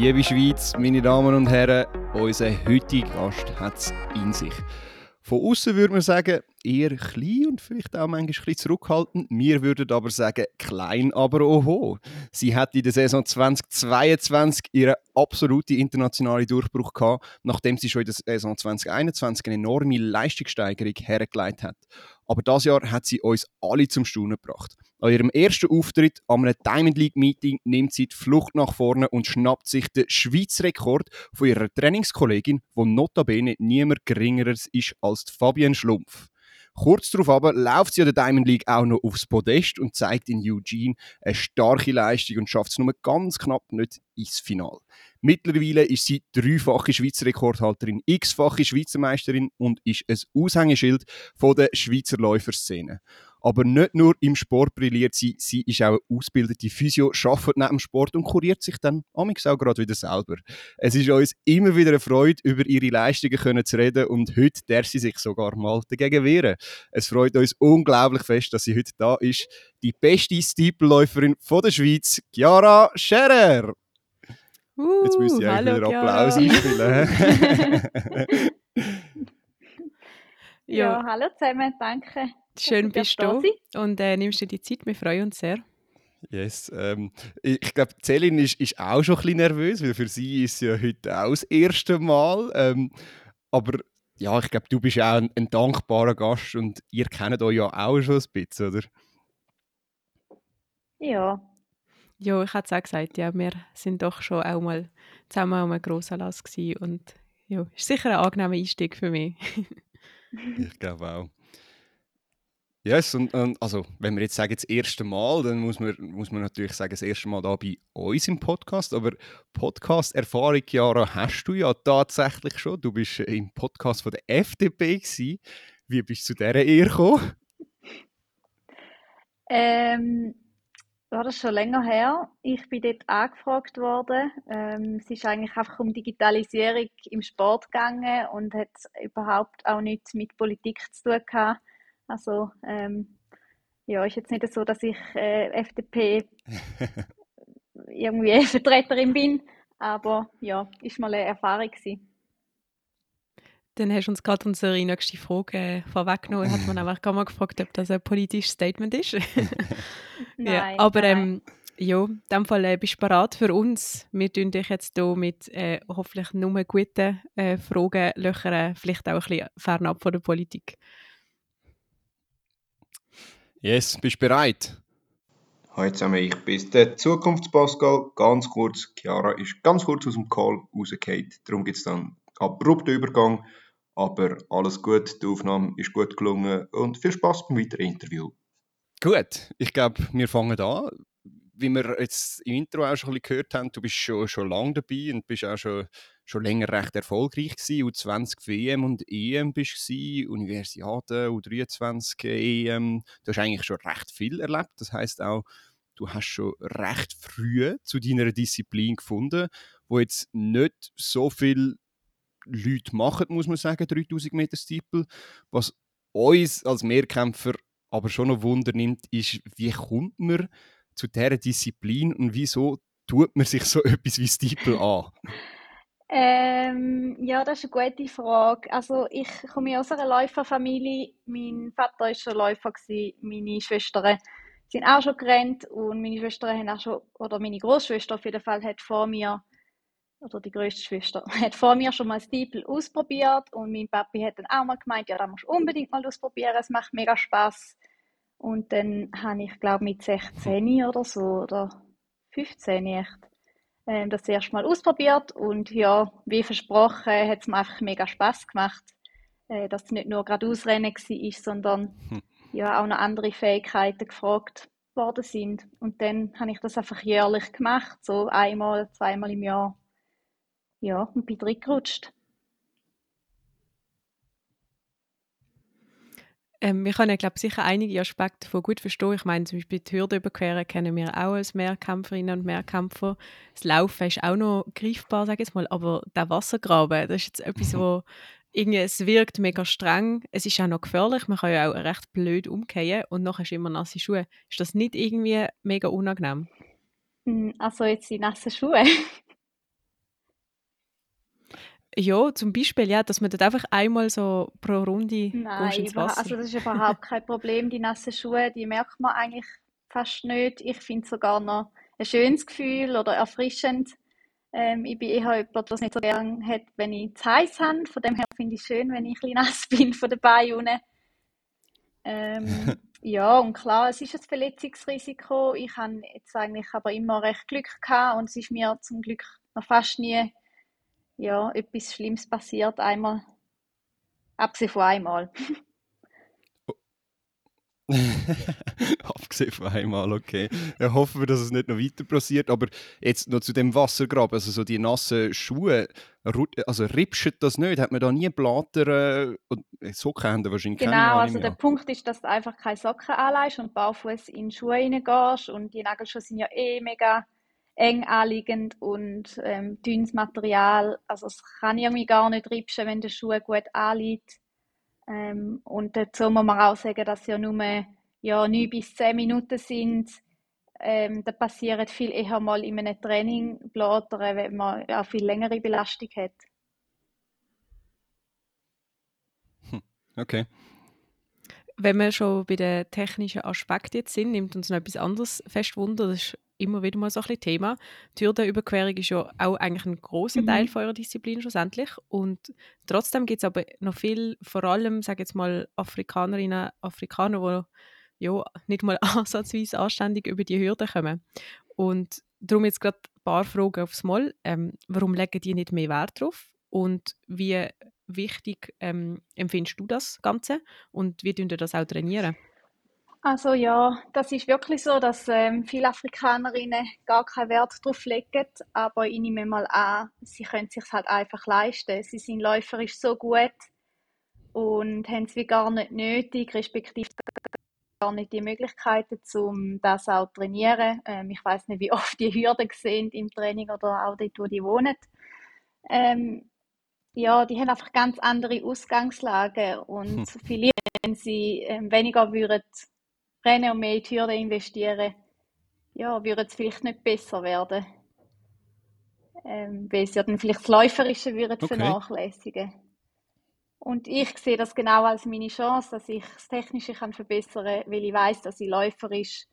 Liebe Schweiz, meine Damen und Herren, unser heutiger Gast hat es in sich. Von außen würde man sagen, eher klein und vielleicht auch manchmal ein bisschen zurückhaltend. Wir würden aber sagen, klein, aber oho. Sie hat in der Saison 2022 ihren absoluten internationalen Durchbruch gehabt, nachdem sie schon in der Saison 2021 eine enorme Leistungssteigerung hergeleitet hat. Aber das Jahr hat sie uns alle zum Staunen gebracht. An ihrem ersten Auftritt am Diamond League Meeting nimmt sie die Flucht nach vorne und schnappt sich den Schweizer Rekord von ihrer Trainingskollegin, wo notabene niemand geringeres ist als Fabienne Schlumpf. Kurz darauf aber läuft sie an der Diamond League auch noch aufs Podest und zeigt in Eugene eine starke Leistung und schafft es nur ganz knapp nicht ins Finale. Mittlerweile ist sie dreifache Schweizer Rekordhalterin, x-fache Schweizer Meisterin und ist ein Aushängeschild von der Schweizer Läuferszene. Aber nicht nur im Sport brilliert sie, sie ist auch eine ausgebildete Physio, arbeitet neben dem Sport und kuriert sich dann amigs auch gerade wieder selber. Es ist uns immer wieder eine Freude, über ihre Leistungen können zu reden und heute darf sie sich sogar mal dagegen wehren. Es freut uns unglaublich fest, dass sie heute da ist. Die beste Steepleläuferin von der Schweiz, Chiara Scherer. Uh, Jetzt müsste ich eigentlich wieder Applaus einspielen. ja. Ja, hallo zusammen, danke. Schön bist du und äh, nimmst dir die Zeit. Wir freuen uns sehr. Yes, ähm, ich glaube, Celine ist, ist auch schon ein bisschen nervös, weil für sie ist es ja heute auch das erste Mal. Ähm, aber ja, ich glaube, du bist auch ein, ein dankbarer Gast und ihr kennt euch ja auch schon ein bisschen, oder? Ja, Ja, ich hatte es auch gesagt, ja, wir sind doch schon auch mal zusammen an einem Grossanlass gewesen und ja, ist sicher ein angenehmer Einstieg für mich. Ich glaube auch. Yes, und, und also, wenn wir jetzt sagen, das erste Mal, dann muss man, muss man natürlich sagen, das erste Mal da bei uns im Podcast. Aber Podcast-Erfahrung, Jara, hast du ja tatsächlich schon. Du bist im Podcast von der FDP gewesen. Wie bist du zu dieser Ehre gekommen? ähm, war das schon länger her. Ich bin dort angefragt worden. Ähm, es ist eigentlich einfach um Digitalisierung im Sport gegangen und hat überhaupt auch nichts mit Politik zu tun gehabt. Also, ähm, ja, ist jetzt nicht so, dass ich äh, FDP irgendwie Vertreterin bin, aber ja, ist mal eine Erfahrung gewesen. Dann hast du uns gerade unsere nächste Frage äh, vorweggenommen. Hat man einfach mal gefragt, ob das ein politisches Statement ist. ja, Nein, aber nein. ähm, ja, in dem Fall äh, bist du bereit für uns. Wir tun dich jetzt hier mit äh, hoffentlich nur guten äh, Fragen löchern, vielleicht auch ein bisschen fernab von der Politik. Yes, bist du bereit? Hallo zusammen, ich bin der Zukunftspascal. Ganz kurz, Chiara ist ganz kurz aus dem Call rausgefallen. Darum gibt es dann einen abrupten Übergang. Aber alles gut, die Aufnahme ist gut gelungen und viel Spaß beim weiteren Interview. Gut, ich glaube, wir fangen an. Wie wir jetzt im Intro auch schon ein bisschen gehört haben, du bist schon, schon lange dabei und bist auch schon, schon länger recht erfolgreich gewesen. U20 WM und EM bist du Universiade, U23 EM. Du hast eigentlich schon recht viel erlebt. Das heißt auch, du hast schon recht früh zu deiner Disziplin gefunden, wo jetzt nicht so viel Leute machen, muss man sagen, 3000 Meter Steeple. Was uns als Mehrkämpfer aber schon noch Wunder nimmt, ist, wie kommt man zu dieser Disziplin und wieso tut man sich so etwas wie Steeple an? Ähm, ja, das ist eine gute Frage. Also ich komme aus einer Läuferfamilie. Mein Vater war schon Läufer, meine Schwestern sind auch schon gerannt und meine Schwestern haben auch schon, oder meine Großschwester auf jeden Fall hat vor mir, oder die größte Schwester, hat vor mir schon mal Steeple ausprobiert und mein Papi hat dann auch mal gemeint, ja, das musst du unbedingt mal ausprobieren, es macht mega Spaß. Und dann habe ich, glaube mit 16 oder so, oder 15 echt, ähm, das erste Mal ausprobiert und ja, wie versprochen, hat es mir einfach mega Spaß gemacht, äh, dass es nicht nur gerade Ausrennen war, sondern Hm. ja auch noch andere Fähigkeiten gefragt worden sind. Und dann habe ich das einfach jährlich gemacht, so einmal, zweimal im Jahr. Ja, und bin reingerutscht. Ähm, wir können, glaube sicher einige Aspekte davon gut verstehen. Ich meine, zum Beispiel die Hürde überqueren kennen wir auch als Mehrkämpferinnen und Mehrkämpfer. Das Laufen ist auch noch greifbar, sage ich jetzt mal. Aber der Wassergraben, das ist jetzt etwas, wo irgendwie, es wirkt mega streng. Es ist auch noch gefährlich. Man kann ja auch recht blöd umkehren und nachher hast du immer nasse Schuhe. Ist das nicht irgendwie mega unangenehm? Hm, Also jetzt die nassen Schuhe. Ja, zum Beispiel, ja, dass man dort einfach einmal so pro Runde Nein, ins Wasser. also das ist überhaupt kein Problem. Die nassen Schuhe, die merkt man eigentlich fast nicht. Ich finde es sogar noch ein schönes Gefühl oder erfrischend. Ähm, ich bin eher jemand, der es nicht so gerne hat, wenn ich zu heiß habe. Von dem her finde ich es schön, wenn ich ein nass bin von den Beinen. Ähm, ja, und klar, es ist ein Verletzungsrisiko. Ich habe jetzt eigentlich aber immer recht Glück gehabt und es ist mir zum Glück noch fast nie ja, etwas Schlimmes passiert. Einmal, abgesehen von einmal. Abgesehen von einmal, okay. Ja, hoffen wir, dass es nicht noch weiter passiert. Aber jetzt noch zu dem Wassergraben, also so die nassen Schuhe, also ripschen das nicht? Hat man da nie Blatter und äh, Socken haben wahrscheinlich Genau, keine also der Punkt ist, dass du einfach keine Socken anlegst und barfuß in Schuhe reingehst und die Nagelschuhe sind ja eh mega eng anliegend und ähm, dünnes Material. Also es kann irgendwie gar nicht ripschen, wenn der Schuh gut anliegt. Ähm, und dazu muss man auch sagen, dass ja nur ja, 9 bis 10 Minuten sind. Ähm, da passiert viel eher mal in einem Training blättern, wenn man ja, viel längere Belastung hat. Hm, okay. Wenn wir schon bei den technischen Aspekten jetzt sind, nimmt uns noch etwas anderes fest Wunder. Das ist immer wieder mal so ein bisschen Thema. Die Hürdenüberquerung ist ja auch eigentlich ein großer mhm. Teil von eurer Disziplin schlussendlich. Und trotzdem gibt es aber noch viel, vor allem, sage jetzt mal, Afrikanerinnen, Afrikaner, die ja nicht mal ansatzweise anständig über die Hürde kommen. Und darum jetzt gerade ein paar Fragen aufs Mal. Ähm, warum legen die nicht mehr Wert drauf? Und wie wichtig ähm, empfindest du das Ganze? Und wie tun ihr das auch trainieren? Also ja, das ist wirklich so, dass ähm, viele Afrikanerinnen gar keinen Wert darauf legen, aber ich nehme mal an, sie können es sich halt einfach leisten. Sie sind läuferisch so gut und haben es wie gar nicht nötig, respektive gar nicht die Möglichkeiten, um das auch zu trainieren. Ähm, ich weiß nicht, wie oft die Hürden sind im Training oder auch dort, wo die wohnen. Ähm, ja, die haben einfach ganz andere Ausgangslagen und hm. vielleicht, wenn sie ähm, weniger würden rennen und mehr in die Hürde investieren, ja, würde es vielleicht nicht besser werden. Ähm, weil sie ja dann vielleicht das Läuferische würden okay. vernachlässigen. Und ich sehe das genau als meine Chance, dass ich das Technische kann verbessern kann, weil ich weiß, dass ich läuferisch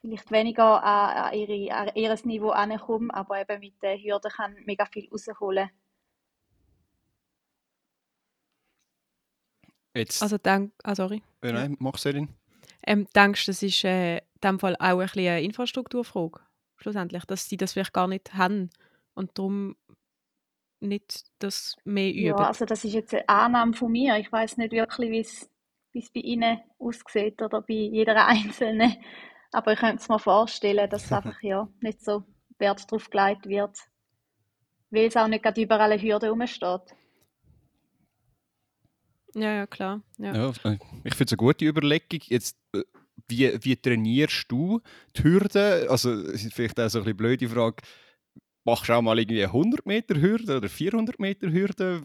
vielleicht weniger an, an, ihre, an ihr Niveau ankomme, aber eben mit der Hürde kann mega viel rausholen. Jetzt. Also, dank, ah, sorry. Äh, nein, mach Selin. Ähm, denkst du, das ist äh, in dem Fall auch ein eine Infrastrukturfrage, schlussendlich, dass sie das vielleicht gar nicht haben und darum nicht das mehr üben? Ja, also das ist jetzt eine Annahme von mir. Ich weiß nicht wirklich, wie es bei Ihnen aussieht oder bei jeder Einzelnen. Aber ich könnte es mir vorstellen, dass einfach ja, nicht so Wert darauf gelegt wird, weil es auch nicht gerade überall eine Hürde rumsteht. Ja, ja, klar. Ja. ja ich finde es eine gute Überlegung. Jetzt, äh, wie, wie trainierst du die Hürde? Also, vielleicht auch so ein bisschen blöde Frage. Machst du auch mal irgendwie 100 Meter Hürde oder 400 Meter Hürde?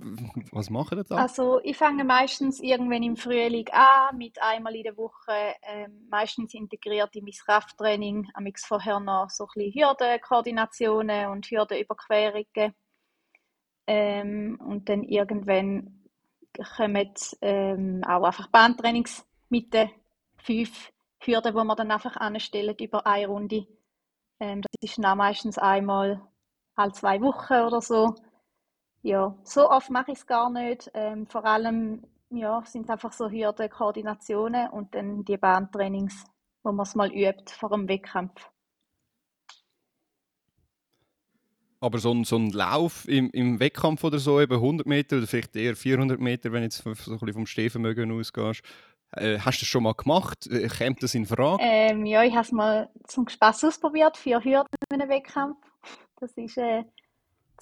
Was machen da? Also ich fange meistens irgendwann im Frühling an, mit einmal in der Woche, ähm, meistens integriert in mein Krafttraining, am vorher noch so ein bisschen Hürdenkoordinationen und Hürdenüberquerungen. Ähm, und dann irgendwann kommen ähm, auch einfach Bahntrainings mit den fünf Hürden, die wir dann einfach anstellen über eine Runde. Ähm, das ist dann meistens einmal alle zwei Wochen oder so. Ja, so oft mache ich es gar nicht. Ähm, vor allem ja, sind einfach so Hürden, Koordinationen und dann die Bahntrainings, wo man es mal übt vor dem Wettkampf. Aber so ein, so ein Lauf im, im Wettkampf oder so, eben 100 Meter oder vielleicht eher 400 Meter, wenn du jetzt so ein bisschen vom Stehvermögen ausgehst, äh, hast du das schon mal gemacht? Äh, kommt das in Frage? Ähm, ja, ich habe es mal zum Spaß ausprobiert, vier Hürden in einem Wettkampf. Das war äh, in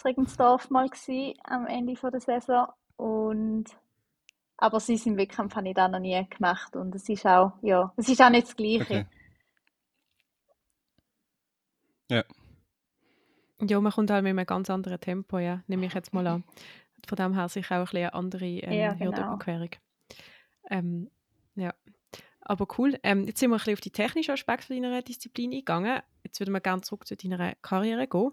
Regensdorf mal gewesen, am Ende der Saison. Und aber sonst im Wettkampf habe ich das noch nie gemacht und es ist auch, ja, es ist auch nicht das Gleiche. Okay. Ja. Ja, man kommt halt mit einem ganz anderen Tempo, ja, nehme ich jetzt mal an. Von dem her sicher auch ein bisschen eine andere ähm, ja, genau. Hürdenüberquerung. Ähm, ja, aber cool. Ähm, jetzt sind wir ein bisschen auf die technischen Aspekte deiner Disziplin eingegangen. Jetzt würden wir gerne zurück zu deiner Karriere gehen.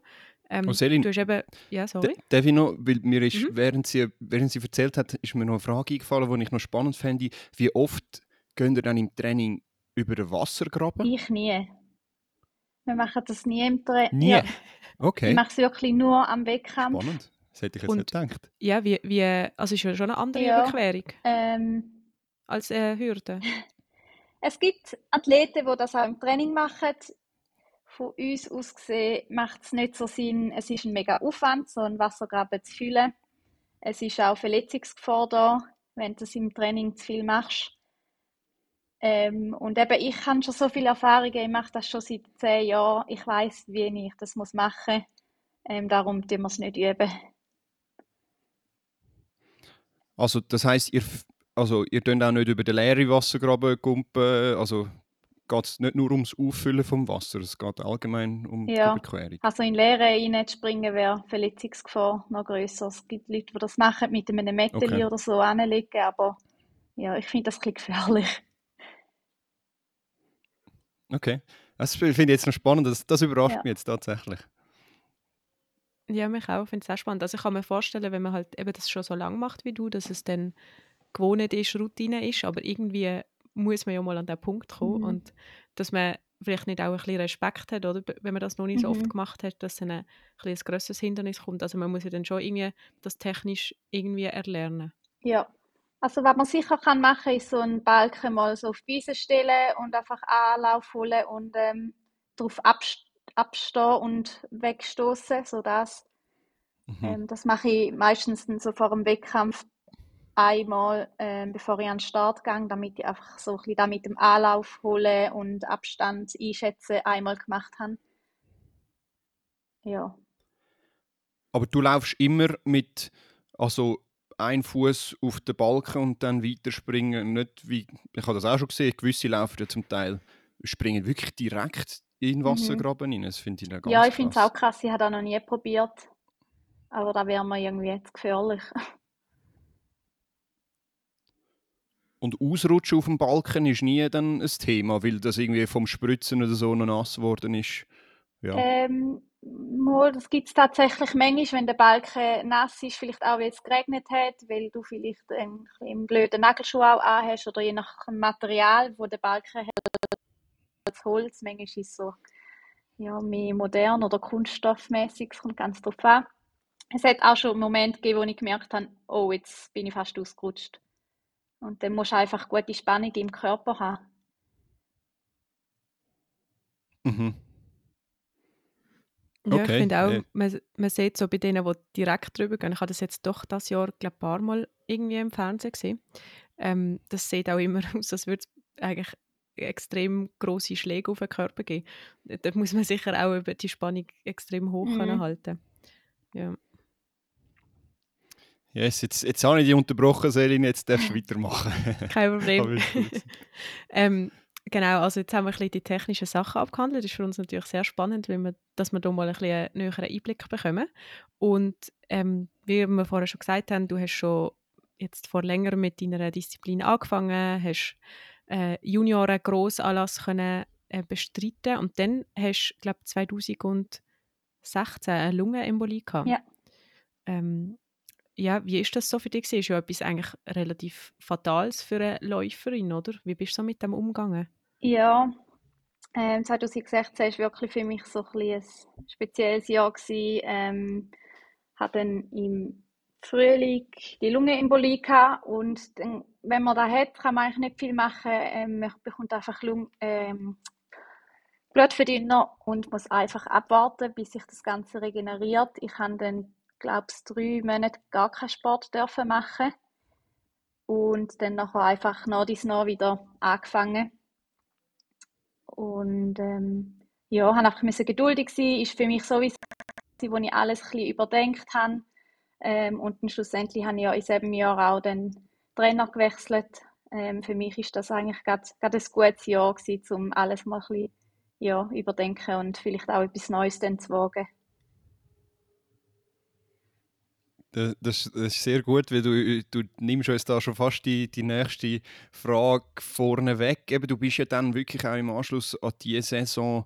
Ähm, Und Selin, du hast eben, ja, sorry. Darf ich noch, weil mir ist, Mhm. während, sie, während sie erzählt hat, ist mir noch eine Frage eingefallen, die ich noch spannend fände. Wie oft gehen ihr dann im Training über den Wassergraben? Ich nie. Wir machen das nie im Training. Nie? Ja, ich Okay, mache es wirklich nur am Wettkampf. spannend. Das hätte ich jetzt Und- nicht gedacht. Ja, wie, wie, also ist ja schon eine andere Ja. Überquerung Ähm, als äh, Hürde. es gibt Athleten, die das auch im Training machen. Von uns aus gesehen macht es nicht so Sinn. Es ist ein mega Aufwand, so einen Wassergraben zu füllen. Es ist auch Verletzungsgefahr da, wenn du das im Training zu viel machst. Ähm, und eben, ich habe schon so viele Erfahrungen, ich mache das schon seit zehn Jahren. Ich weiß, wie ich das muss machen muss. Ähm, darum tun wir es nicht üben. Also das heisst, ihr, also, ihr könnt auch nicht über den leeren Wassergraben kumpen, also geht es nicht nur ums Auffüllen vom Wasser, es geht allgemein um Ja. die Überquerung. Also in Leere reinzuspringen wäre Verletzungsgefahr noch grösser. Es gibt Leute, die das machen, mit einem Metteli Okay. oder so anlegen, aber ja, ich finde das ein bisschen gefährlich. Okay, das finde ich jetzt noch spannend, das, das überrascht Ja. mich jetzt tatsächlich. Ja, mich auch. Ich finde es auch spannend. Also ich kann mir vorstellen, wenn man halt eben das schon so lange macht wie du, dass es dann gewohnt ist, Routine ist, aber irgendwie muss man ja mal an den Punkt kommen Mhm. und dass man vielleicht nicht auch ein bisschen Respekt hat, oder? Wenn man das noch nicht so oft Mhm. gemacht hat, dass dann ein, bisschen ein grösseres Hindernis kommt. Also man muss ja dann schon irgendwie das technisch irgendwie erlernen. Ja. Also was man sicher kann machen, ist so einen Balken mal so auf die Wiese stellen und einfach Anlauf holen und ähm, darauf abst abstehen und wegstoßen, so das. Mhm. Ähm, das mache ich meistens so vor dem Wettkampf einmal, ähm, bevor ich an den Start gehe, damit ich einfach so ein bisschen da mit dem Anlauf holen und Abstand einschätzen einmal gemacht habe. Ja. Aber du laufst immer mit also ein Fuß auf den Balken und dann weiterspringen. Nicht wie, ich habe das auch schon gesehen, gewisse laufen ja zum Teil springen wirklich direkt in den Mhm. Wassergraben rein. Das finde ich dann ganz Ja, ich finde es auch krass, ich habe das noch nie probiert. Aber da wäre mir irgendwie zu gefährlich. Und Ausrutschen auf dem Balken ist nie dann ein Thema, weil das irgendwie vom Spritzen oder so noch nass geworden ist. Ja. Ähm, mal, das gibt es tatsächlich manchmal, wenn der Balken nass ist, vielleicht auch, weil es geregnet hat, weil du vielleicht einen, einen blöden Nagelschuh auch anhast oder je nach Material, wo der Balken hat, das Holz, manchmal ist es so ja, mehr modern oder kunststoffmäßig, es kommt ganz drauf an. Es hat auch schon Momente gegeben, wo ich gemerkt habe, oh, jetzt bin ich fast ausgerutscht. Und dann musst du einfach gute Spannung im Körper haben. Mhm. Ja, Okay, ich finde auch, ja. man, man sieht so bei denen, die direkt drüber gehen, ich habe das jetzt doch das Jahr, glaube ein paar Mal irgendwie im Fernsehen gesehen, ähm, das sieht auch immer aus, als würde es eigentlich extrem große Schläge auf den Körper geben. Da muss man sicher auch über die Spannung extrem hoch Mhm. können halten. Ja. Yes, jetzt, jetzt habe ich dich unterbrochen, Selin, jetzt darfst du weitermachen. Kein Problem. ähm, genau, also jetzt haben wir ein bisschen die technischen Sachen abgehandelt. Das ist für uns natürlich sehr spannend, weil wir, dass wir da mal ein bisschen einen näheren Einblick bekommen. Und ähm, wie wir vorher schon gesagt haben, du hast schon jetzt vor längerem mit deiner Disziplin angefangen, hast äh, Junioren Grossanlass können äh, bestreiten und dann hast du, glaube 2016 eine Lungenembolie gehabt. Ja. Ähm, ja, wie ist das so für dich? gewesen? Ist ja etwas eigentlich relativ Fatales für eine Läuferin, oder? Wie bist du so mit dem umgegangen? Ja, ähm, 2016 war wirklich für mich so ein, ein spezielles Jahr. Gewesen. Ähm, hatte dann im Frühling die Lungenembolie gehabt und dann, wenn man das hat, kann man eigentlich nicht viel machen. Ähm, man bekommt einfach Lung ähm, Blutverdünner und muss einfach abwarten, bis sich das Ganze regeneriert. Ich habe dann, glaube drei Monate gar keinen Sport dürfen machen und dann nachher einfach nach dies nach wieder angefangen. Und ähm, ja, habe einfach müssen geduldig sein. Ist für mich sowieso, wo ich alles ein bisschen überdenkt habe. Ähm, und dann schlussendlich habe ich ja in diesem Jahr auch den Trainer gewechselt. Ähm, für mich ist das eigentlich gerade ein gutes Jahr gewesen, um alles mal ein bisschen ja, überdenken und vielleicht auch etwas Neues dann zu wagen. Das, das, ist sehr gut, weil du, du nimmst uns da schon fast die, die nächste Frage vorne weg. Eben, du bist ja dann wirklich auch im Anschluss an diese Saison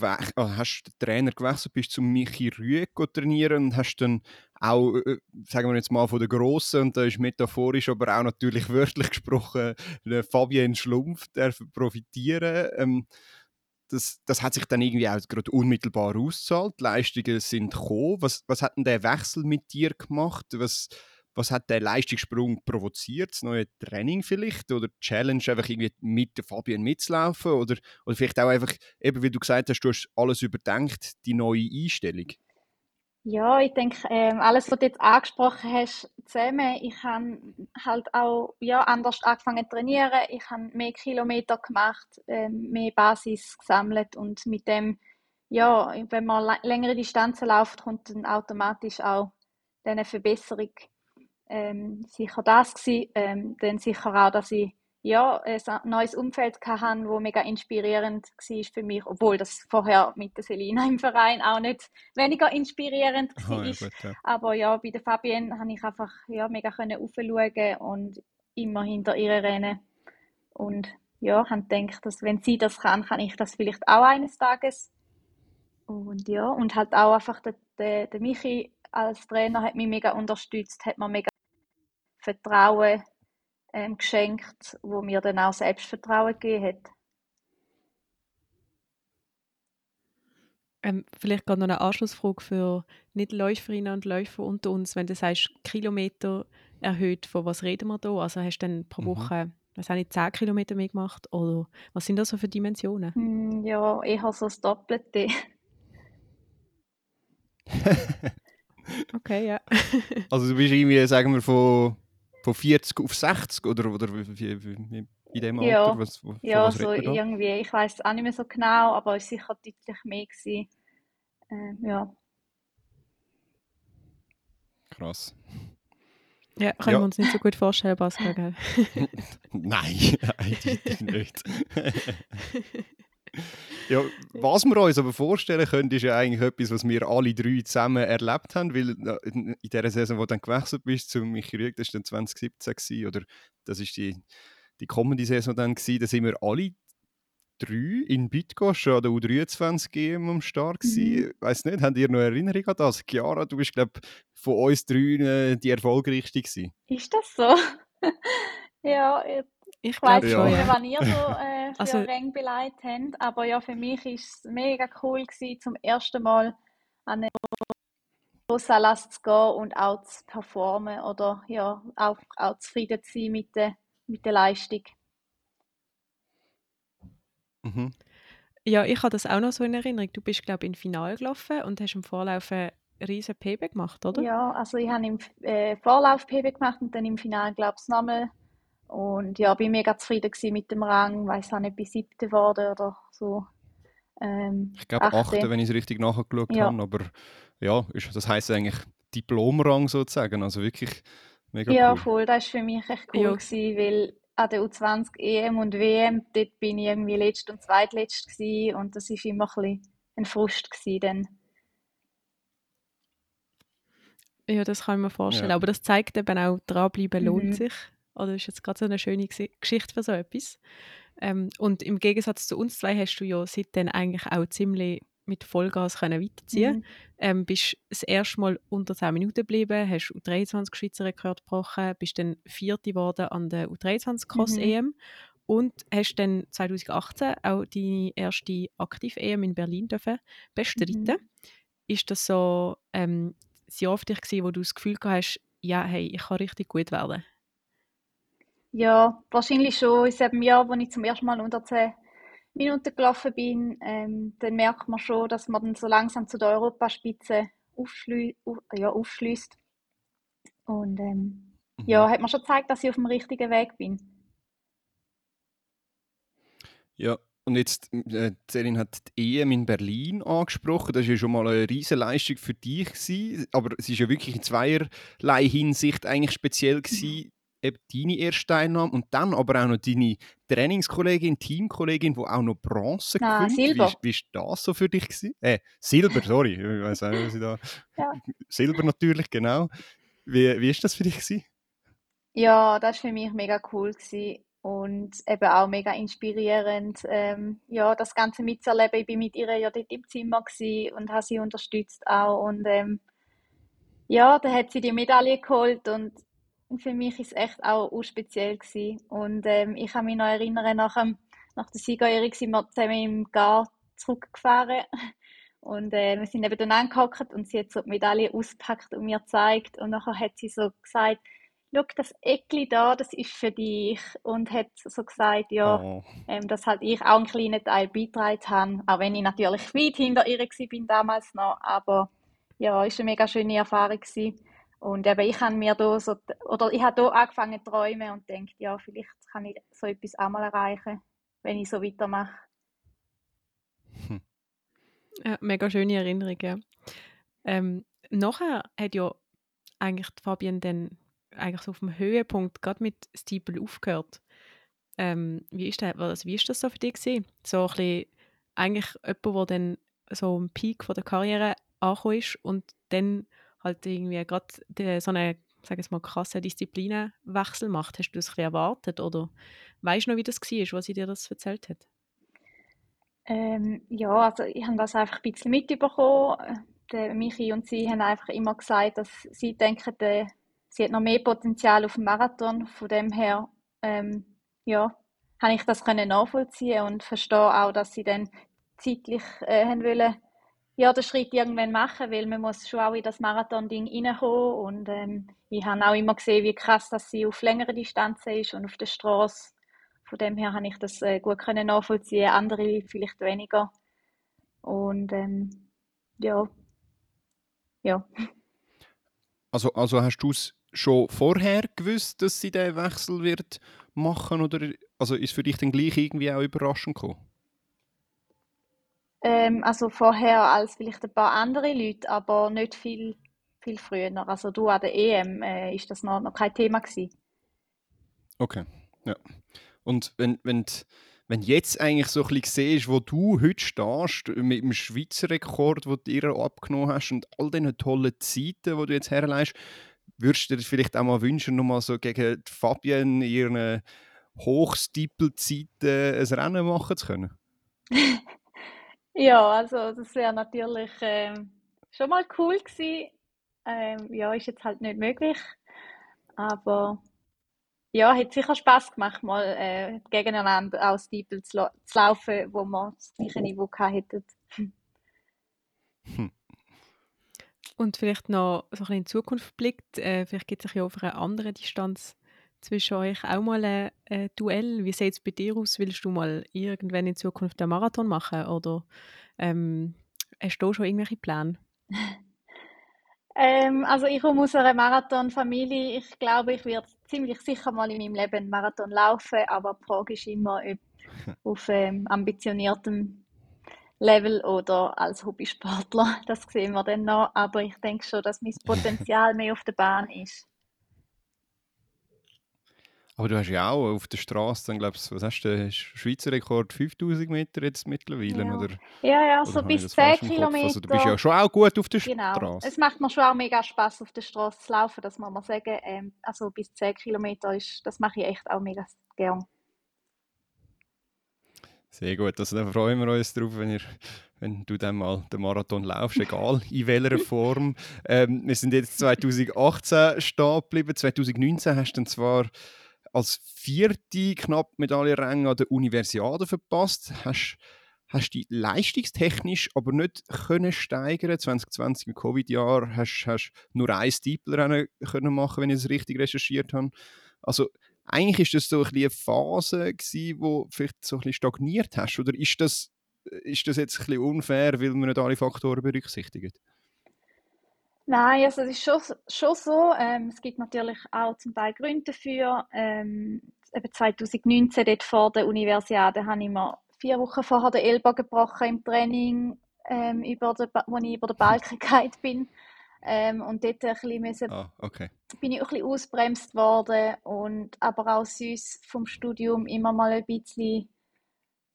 also hast den Trainer gewechselt, bist zu Michi Rüegg trainieren und hast dann auch, äh, sagen wir jetzt mal, von der Grossen, und da ist metaphorisch, aber auch natürlich wörtlich gesprochen, Fabian Schlumpf profitieren. Ähm, das, das hat sich dann irgendwie auch gerade unmittelbar ausgezahlt. Die Leistungen sind gekommen. Was, was hat denn der Wechsel mit dir gemacht? Was, was hat der Leistungssprung provoziert? Das neue Training vielleicht? Oder die Challenge, einfach irgendwie mit der Fabian mitzulaufen? Oder, oder vielleicht auch einfach, eben wie du gesagt hast, du hast alles überdenkt, die neue Einstellung? Ja, ich denke, ähm, alles, was du jetzt angesprochen hast, zusammen. Ich habe halt auch ja, anders angefangen zu trainieren. Ich habe mehr Kilometer gemacht, ähm, mehr Basis gesammelt und mit dem, ja, wenn man längere Distanzen läuft, kommt dann automatisch auch eine Verbesserung. Ähm, sicher das gewesen. Ähm, dann sicher auch, dass ich ja, ein neues Umfeld hatte, wo mega inspirierend war für mich, obwohl das vorher mit der Selina im Verein auch nicht weniger inspirierend war. Oh, ja, gut, ja. Aber ja, bei der Fabienne konnte ich einfach ja, mega aufschauen und immer hinter ihr rennen. Und ja, habe gedacht, dass wenn sie das kann, kann ich das vielleicht auch eines Tages. Und ja, und halt auch einfach der, der, der Michi als Trainer hat mich mega unterstützt, hat mir mega Vertrauen ähm, geschenkt, wo mir dann auch Selbstvertrauen gegeben hat. Ähm, vielleicht gerade noch eine Anschlussfrage für Nicht-Läuferinnen und Läufer unter uns. Wenn du sagst, Kilometer erhöht, von was reden wir da? Also hast du dann pro mhm. Woche, was habe ich, 10 Kilometer mehr gemacht? Oder was sind das so für Dimensionen? Hm, ja, eher so das Doppelte. okay, ja. also du bist irgendwie, sagen wir, von von 40 auf 60 oder, oder wie, wie, wie in dem Alter? Ja, was, ja was so irgendwie. Ich weiß es auch nicht mehr so genau, aber es war sicher deutlich mehr. Gewesen. Äh, ja. Krass. Ja, können ja. wir uns nicht so gut vorstellen, Pascal, gell? Nein, eindeutig nicht. ja, was wir uns aber vorstellen können, ist ja eigentlich etwas, was wir alle drei zusammen erlebt haben, weil in der Saison, wo du dann gewechselt bist zu Michi das war dann 2017 gewesen, oder das ist die, die kommende Saison dann gewesen, da sind wir alle drei in Bitgosch an der U23 GM am Start gewesen. Mhm. Weiß nicht, habt ihr noch Erinnerung an das? Chiara, du bist glaube von uns drei die erfolgreichste gewesen. Ist das so? ja, ich glaube schon, ja. wann ihr so äh, für also, Rang beleidigt habt. Aber ja, für mich war es mega cool, gewesen, zum ersten Mal an eine große Last zu gehen und auch zu performen oder ja, auch, auch zufrieden zu sein mit der, mit der Leistung. Mhm. Ja, ich habe das auch noch so in Erinnerung. Du bist, glaube ich, im Finale gelaufen und hast im Vorlauf einen riesen PB gemacht, oder? Ja, also ich habe im äh, Vorlauf PB gemacht und dann im Finale, glaube ich, nochmal und ja, bin mega zufrieden mit dem Rang. Weiß auch nicht, bis siebte geworden oder so. Ähm, ich glaube achte, wenn ich es richtig nachgeschaut ja. habe. Aber ja, das heisst eigentlich Diplomrang sozusagen. Also wirklich mega ja, cool. Ja, voll. Das war für mich echt cool, ja. gewesen, weil an der U20 EM und WM, dort bin ich irgendwie letzt und zweitletzt gewesen, und das war immer ein, bisschen ein Frust gewesen dann. Ja, das kann ich mir vorstellen. Ja. Aber das zeigt eben auch, dranbleiben lohnt mhm. sich. Oder ist jetzt gerade so eine schöne Geschichte für so etwas. Ähm, und im Gegensatz zu uns zwei hast du ja seitdem eigentlich auch ziemlich mit Vollgas können weiterziehen mhm. ähm, Bist das erste Mal unter 10 Minuten geblieben, hast U23 Schweizer Rekord gebrochen, bist dann Vierte geworden an der U23 Cross mhm. EM und hast dann 2018 auch deine erste Aktiv-EM in Berlin dürfen bestreiten. Mhm. Ist das so ähm, das Jahr für dich gewesen, wo du das Gefühl hast, ja, hey, ich kann richtig gut werden? Ja, wahrscheinlich schon in dem Jahr, wo ich zum ersten Mal unter 10 Minuten gelaufen bin, ähm, dann merkt man schon, dass man dann so langsam zu der Europaspitze aufschlü ja, aufschließt. Und ähm, mhm. ja, hat mir schon gezeigt, dass ich auf dem richtigen Weg bin. Ja, und jetzt, äh, hat die EM in Berlin angesprochen. Das war ja schon mal eine riesige Leistung für dich. Gewesen. Aber es war ja wirklich in zweierlei Hinsicht eigentlich speziell. Gewesen eben deine erste Teilnahme und dann aber auch noch deine Trainingskollegin, Teamkollegin, die auch noch Bronze ah, gewinnt. Silber. Wie, war das so für dich? Gewesen? Äh, Silber, sorry. Ich weiß auch, was ich da... ja. Silber natürlich, genau. Wie, wie ist das für dich? Gewesen? Ja, das war für mich mega cool. Gewesen. und eben auch mega inspirierend, ähm, ja, das Ganze mitzuerleben. Ich bin mit ihr ja dort im Zimmer und habe sie unterstützt auch und ähm, ja, da hat sie die Medaille geholt und für mich ist es echt auch, speziell gewesen. Und ähm, ich kann mich noch erinnern, nach, dem, nach der Siegerehrung sind wir zusammen im Gar zurückgefahren und äh, wir sind eben dann angehockt und sie hat so die Medaille auspackt und mir gezeigt und nachher hat sie so gesagt, schau, das Eckli da, das ist für dich. Und hat so gesagt, ja, oh. ähm, dass halt ich auch einen kleinen Teil beigetragen habe. Auch wenn ich natürlich weit hinter ihr war damals noch. Aber ja, es war eine mega schöne Erfahrung. Gewesen. Und eben, ich habe mir da so, oder ich habe da angefangen zu träumen und denkt, ja, vielleicht kann ich so etwas auch mal erreichen, wenn ich so weitermache. Hm. Ja, mega schöne Erinnerung, ja. Ähm, nachher hat ja eigentlich Fabian dann eigentlich so auf dem Höhepunkt gerade mit Steeple aufgehört. Ähm, wie, ist das, also wie ist das so für dich gewesen? So ein bisschen, eigentlich jemand, der dann so am Peak von der Karriere angekommen ist und dann halt irgendwie gerade so eine sag ich mal, krasse Disziplinenwechsel macht. Hast du das erwartet oder weißt du noch, wie das war, was sie dir das erzählt hat? Ähm, ja, also ich habe das einfach ein bisschen mitbekommen. Michi und sie haben einfach immer gesagt, dass sie denken, der sie hat noch mehr Potenzial auf dem Marathon. Von dem her, ähm, ja, habe ich das können nachvollziehen und verstehe auch, dass sie dann zeitlich äh, haben wollen, ja, den Schritt irgendwann machen, weil man muss schon auch in das Marathon-Ding reinkommen und ähm, ich habe auch immer gesehen, wie krass dass sie auf längere Distanzen ist und auf der Straße. Von dem her habe ich das äh, gut können nachvollziehen, andere vielleicht weniger. Und ähm, ja, ja. Also, also hast du es schon vorher gewusst, dass sie diesen Wechsel wird machen oder also ist für dich dann gleich irgendwie auch überraschend gekommen? Ähm, also vorher als vielleicht ein paar andere Leute, aber nicht viel, viel früher. Also du an der EM äh, ist das noch, noch kein Thema gewesen. Okay, ja. Und wenn, wenn, wenn jetzt eigentlich so ein bisschen siehst, wo du heute stehst, mit dem Schweizer Rekord, den du dir abgenommen hast und all diesen tollen Zeiten, die du jetzt herleihst, würdest du dir vielleicht auch mal wünschen, nochmal so gegen Fabian ihren Hochstippelzeiten ein Rennen machen zu können? ja, also das wäre natürlich ähm, schon mal cool gewesen. Ähm, ja, ist jetzt halt nicht möglich. Aber ja, hat sicher Spaß gemacht, mal äh, gegeneinander aus Stiepel zu, zu, laufen, wo wir das gleiche Niveau hätten. Hm. Und vielleicht noch so ein bisschen in die Zukunft blickt, äh, vielleicht gibt es sich ja auf einer anderen Distanz zwischen euch auch mal ein, ein Duell. Wie sieht es bei dir aus? Willst du mal irgendwann in Zukunft einen Marathon machen oder ähm, hast du schon irgendwelche Pläne? ähm, also ich komme aus einer Marathonfamilie. Ich glaube, ich werde ziemlich sicher mal in meinem Leben einen Marathon laufen, aber die Frage ist immer, ob auf ähm, ambitioniertem Level oder als Hobbysportler. Das sehen wir dann noch. Aber ich denke schon, dass mein Potenzial mehr auf der Bahn ist. Aber du hast ja auch auf der Straße, dann glaubst was hast du, Schweizer Rekord 5000 Meter jetzt mittlerweile? Ja, oder, ja, ja so bis 10 Kilometer. Also du bist ja schon auch gut auf der genau. Straße. Es macht mir schon auch mega Spaß auf der Straße zu laufen, das muss man sagen. Ähm, also bis 10 Kilometer, ist, das mache ich echt auch mega gern. Sehr gut, also dann freuen wir uns darauf, wenn, ihr, wenn du dann mal den Marathon laufst, egal in welcher Form. Ähm, wir sind jetzt 2018 stehen geblieben. 2019 hast du dann zwar als vierte knapp Medaillenrang an der Universiade verpasst, hast hast die leistungstechnisch aber nicht können steigern. 2020 im Covid-Jahr hast du nur ein Steeplerennen können machen, wenn ich es richtig recherchiert habe. Also eigentlich ist das so ein eine Phase gewesen, wo vielleicht so ein bisschen stagniert hast, oder ist das, ist das jetzt ein bisschen unfair, weil man nicht alle Faktoren berücksichtigt? Nein, also es ist schon, schon so. Ähm, es gibt natürlich auch zum Teil Gründe dafür. Ähm, eben 2019, dort vor der Universiade, habe ich mir vier Wochen vorher den Ellbogen gebrochen im Training, ähm, über den, wo ich über den Balken gefallen bin. Ähm, und dort ein bisschen müssen, ah, okay. bin ich auch ein bisschen ausbremst worden und aber auch süß vom Studium immer mal ein bisschen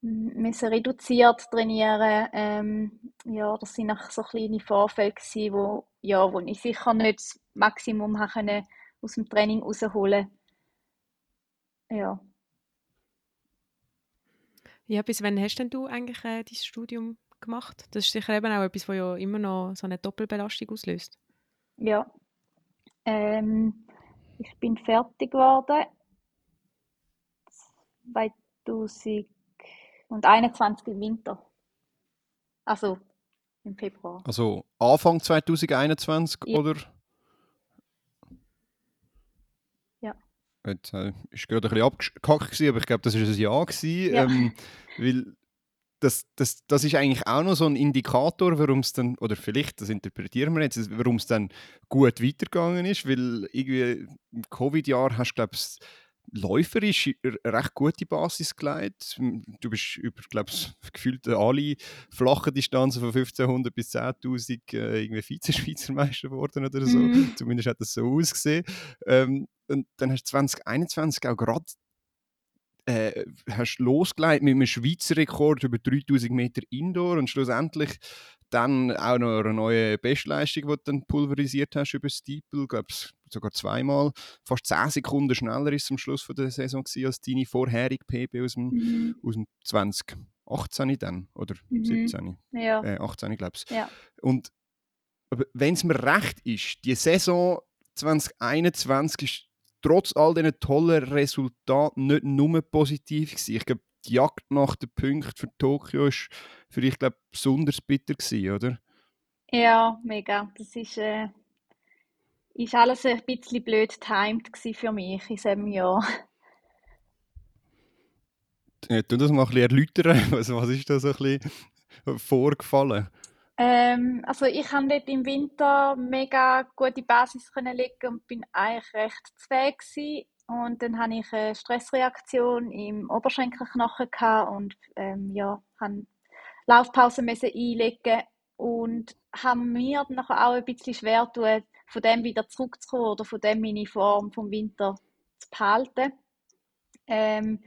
müssen reduziert trainieren. Ähm, ja, das sind noch so kleine Vorfälle gewesen, wo, ja, wo ich sicher nicht das Maximum können aus dem Training rausholen Ja. Ja, bis wann hast denn du eigentlich äh, dein Studium gemacht? Das ist sicher eben auch etwas, was ja immer noch so eine Doppelbelastung auslöst. Ja. Ähm, ich bin fertig geworden 2021 im Winter. Also im Februar. Also Anfang 2021 Ja. oder? Ja. Jetzt äh, ist gerade ein bisschen abgehackt, gewesen, aber ich glaube, das war ein Ja. Gewesen, Ja. Ähm, weil das, das, das ist eigentlich auch noch so ein Indikator, warum es dann, oder vielleicht, das interpretieren wir jetzt, warum es dann gut weitergegangen ist, weil irgendwie im Covid-Jahr hast du, glaube ich, läuferisch recht gute Basis gelegt. Du bist über, glaube ich, gefühlt alle flachen Distanzen von 1500 bis 10.000 äh, irgendwie Vize-Schweizer Meister geworden oder so. Mhm. Zumindest hat das so ausgesehen. Ähm, und dann hast du 2021 auch gerade äh, hast losgelegt mit einem Schweizer Rekord über 3000 Meter Indoor und schlussendlich dann auch noch eine neue Bestleistung, die du dann pulverisiert hast über Steeple, glaube sogar zweimal. Fast 10 Sekunden schneller ist es am Schluss von der Saison gewesen, als deine vorherige PB aus dem, Mhm. aus dem 2018 dann, oder Mhm. 17, Ja. äh, 18 glaube ich. Ja. Und wenn es mir recht ist, die Saison 2021 ist trotz all diesen tollen Resultaten nicht nur positiv gewesen. Ich glaube, die Jagd nach den Punkten für Tokio ist für dich, glaube besonders bitter gewesen, oder? Ja, mega. Das ist, äh, ist alles ein bisschen blöd timed für mich in diesem Jahr. Äh, Tu das mal ein bisschen erläutern. Was, was ist da so ein bisschen vorgefallen? Ähm, also ich konnte dort im Winter mega gute Basis können legen und bin eigentlich recht gsi. Und dann hatte ich eine Stressreaktion im Oberschenkelknochen und ähm, ja, habe Laufpause müssen einlegen und haben mir dann nachher auch ein bisschen schwer tun, von dem wieder zurückzukommen oder von dem meine Form vom Winter zu behalten. Ähm,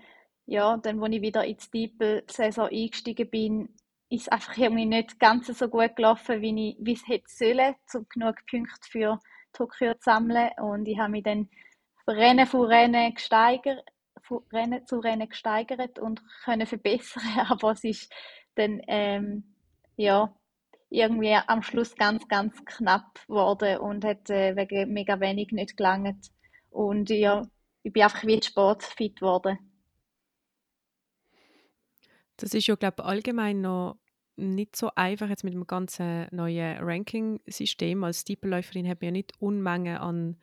ja, dann, als ich wieder in die Steeple-Saison eingestiegen bin, ist es einfach irgendwie nicht ganz so gut gelaufen, wie, ich, wie es hätte sollen, um genug Punkte für Tokio zu sammeln. Und ich habe mich dann Rennen von Rennen gesteigert, Rennen zu Rennen gesteigert und können verbessern. Aber es ist dann ähm, ja irgendwie am Schluss ganz, ganz knapp geworden und hat äh, wegen mega wenig nicht gelangt. Und ja, ich bin einfach wie sportfit geworden. Das ist ja, glaube ich, allgemein noch nicht so einfach jetzt mit dem ganzen neuen Ranking-System. Als Steepleläuferin hat man ja nicht Unmengen an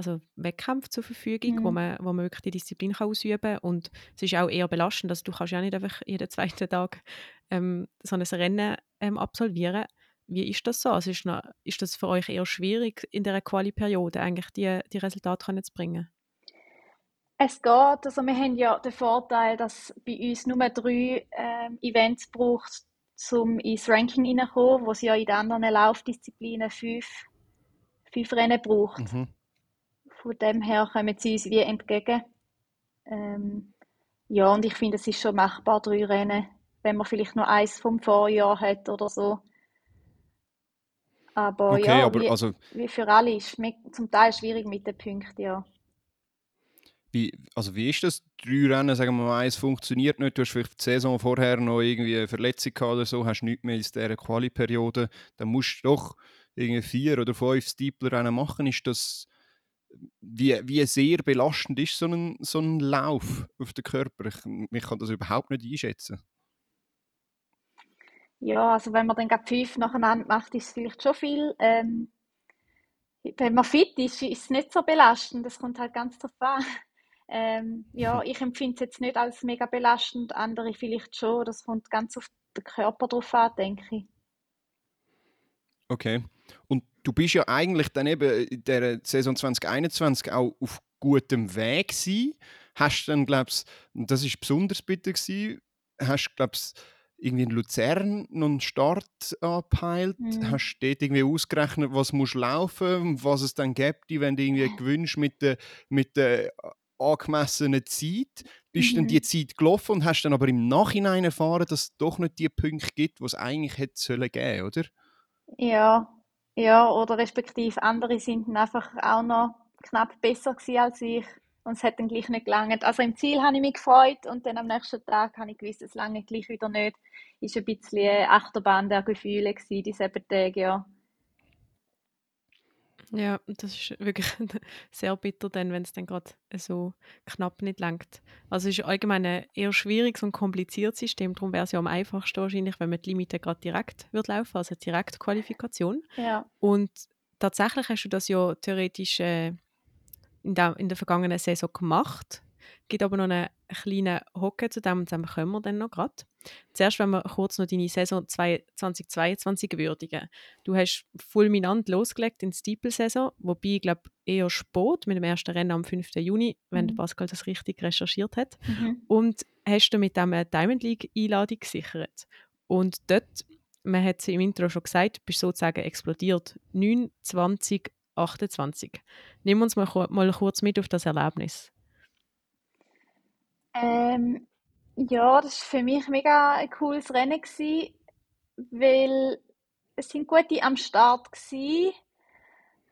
also Wettkämpfen zur Verfügung, Mhm. wo, man, wo man wirklich die Disziplin kann ausüben kann. Und es ist auch eher belastend, also du kannst ja nicht einfach jeden zweiten Tag ähm, so ein Rennen ähm, absolvieren. Wie ist das so? Also ist, noch, ist das für euch eher schwierig, in dieser Quali-Periode eigentlich die, die Resultate können zu bringen? Es geht, also wir haben ja den Vorteil, dass bei uns nur drei ähm, Events braucht, um ins Ranking hineinzukommen, wo es ja in den anderen Laufdisziplinen fünf, fünf Rennen braucht. Mhm. Von dem her kommen sie uns wie entgegen. Ähm, ja, und ich finde, es ist schon machbar, drei Rennen, wenn man vielleicht noch eins vom Vorjahr hat oder so. Aber Okay, ja, aber wie, also wie für alle ist es zum Teil schwierig mit den Punkten, ja. Wie, also wie ist das? Drei Rennen, sagen wir mal, eins funktioniert nicht. Du hast vielleicht die Saison vorher noch irgendwie eine Verletzung gehabt oder so, hast nichts mehr in dieser Quali-Periode. Dann musst du doch irgendwie vier oder fünf Steepler-Rennen machen. Ist das, wie, wie sehr belastend ist so ein, so ein Lauf auf den Körper? Ich, ich kann das überhaupt nicht einschätzen. Ja, also wenn man dann gerade fünf nacheinander macht, ist es vielleicht schon viel. Ähm, wenn man fit ist, ist es nicht so belastend. Das kommt halt ganz drauf an. Ähm, ja, ich empfinde es jetzt nicht als mega belastend, andere vielleicht schon. Das kommt ganz auf den Körper drauf an, denke ich. Okay. Und du bist ja eigentlich dann eben in der Saison 2021 auch auf gutem Weg gewesen. Hast dann, glaubst und das ist besonders bitter gewesen, hast, glaubst irgendwie in Luzern noch einen Start angepeilt, Mhm. hast dort irgendwie ausgerechnet, was musst laufen was es dann gibt, wenn du irgendwie gewünscht mit der, mit der angemessenen Zeit. Bist dann Mhm. die Zeit gelaufen und hast dann aber im Nachhinein erfahren, dass es doch nicht die Punkte gibt, die es eigentlich hätte sollen geben, oder? Ja, ja, oder respektive andere sind einfach auch noch knapp besser als ich. und es hat dann gleich nicht gelangt. Also im Ziel habe ich mich gefreut und dann am nächsten Tag habe ich gewusst, es lange gleich wieder nicht. Ist ein bisschen Achterbahn der Gefühle gewesen, diese sieben Tage, ja. Ja, das ist wirklich sehr bitter, dann, wenn es dann gerade so knapp nicht langt. Also es ist allgemein ein eher schwieriges und kompliziertes System, darum wäre es ja am einfachsten wahrscheinlich, wenn man die Limite gerade direkt wird laufen, also Direktqualifikation. Ja. Und tatsächlich hast du das ja theoretisch äh, in, der, in der vergangenen Saison gemacht. Es gibt aber noch einen kleinen Hocken zu dem, und dem kommen wir dann noch gerade. Zuerst, wenn wir kurz noch deine Saison 2022 würdigen. Du hast fulminant losgelegt in die Steeple-Saison, wobei, ich glaube, eher spät, mit dem ersten Rennen am 5. Juni, wenn mhm. Pascal das richtig recherchiert hat. Mhm. Und hast du mit dem eine Diamond League-Einladung gesichert. Und dort, man hat es im Intro schon gesagt, bist sozusagen explodiert. 9, 20, 28. Nimm uns mal, mal kurz mit auf das Erlebnis. Ähm, ja, das war für mich mega ein cooles Rennen, gewesen, weil es sind gute am Start waren,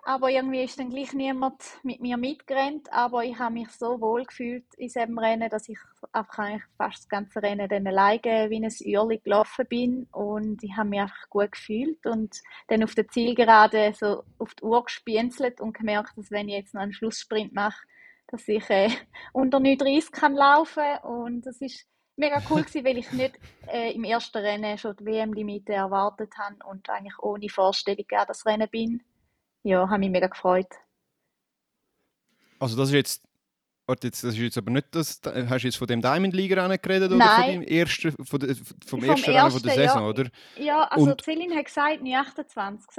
aber irgendwie ist dann gleich niemand mit mir mitgerannt, aber ich habe mich so wohl gefühlt in diesem Rennen, dass ich einfach eigentlich fast das ganze Rennen dann alleine wie ein Uhrli gelaufen bin und ich habe mich einfach gut gefühlt und dann auf der Zielgerade so auf die Uhr gespienzelt und gemerkt, dass wenn ich jetzt noch einen Schlusssprint mache, dass ich äh, unter 9,30 kann laufen und das ist mega cool gewesen, weil ich nicht äh, im ersten Rennen schon die WM-Limite erwartet habe und eigentlich ohne Vorstellung an das Rennen bin. Ja, habe mich mega gefreut. Also das ist jetzt das ist jetzt aber nicht das. Hast du jetzt von dem Diamond League Rennen geredet oder Nein. von dem ersten, von de, vom, vom ersten Rennen von der Saison, ja. oder? Ja, also und, Celine hat gesagt, 28,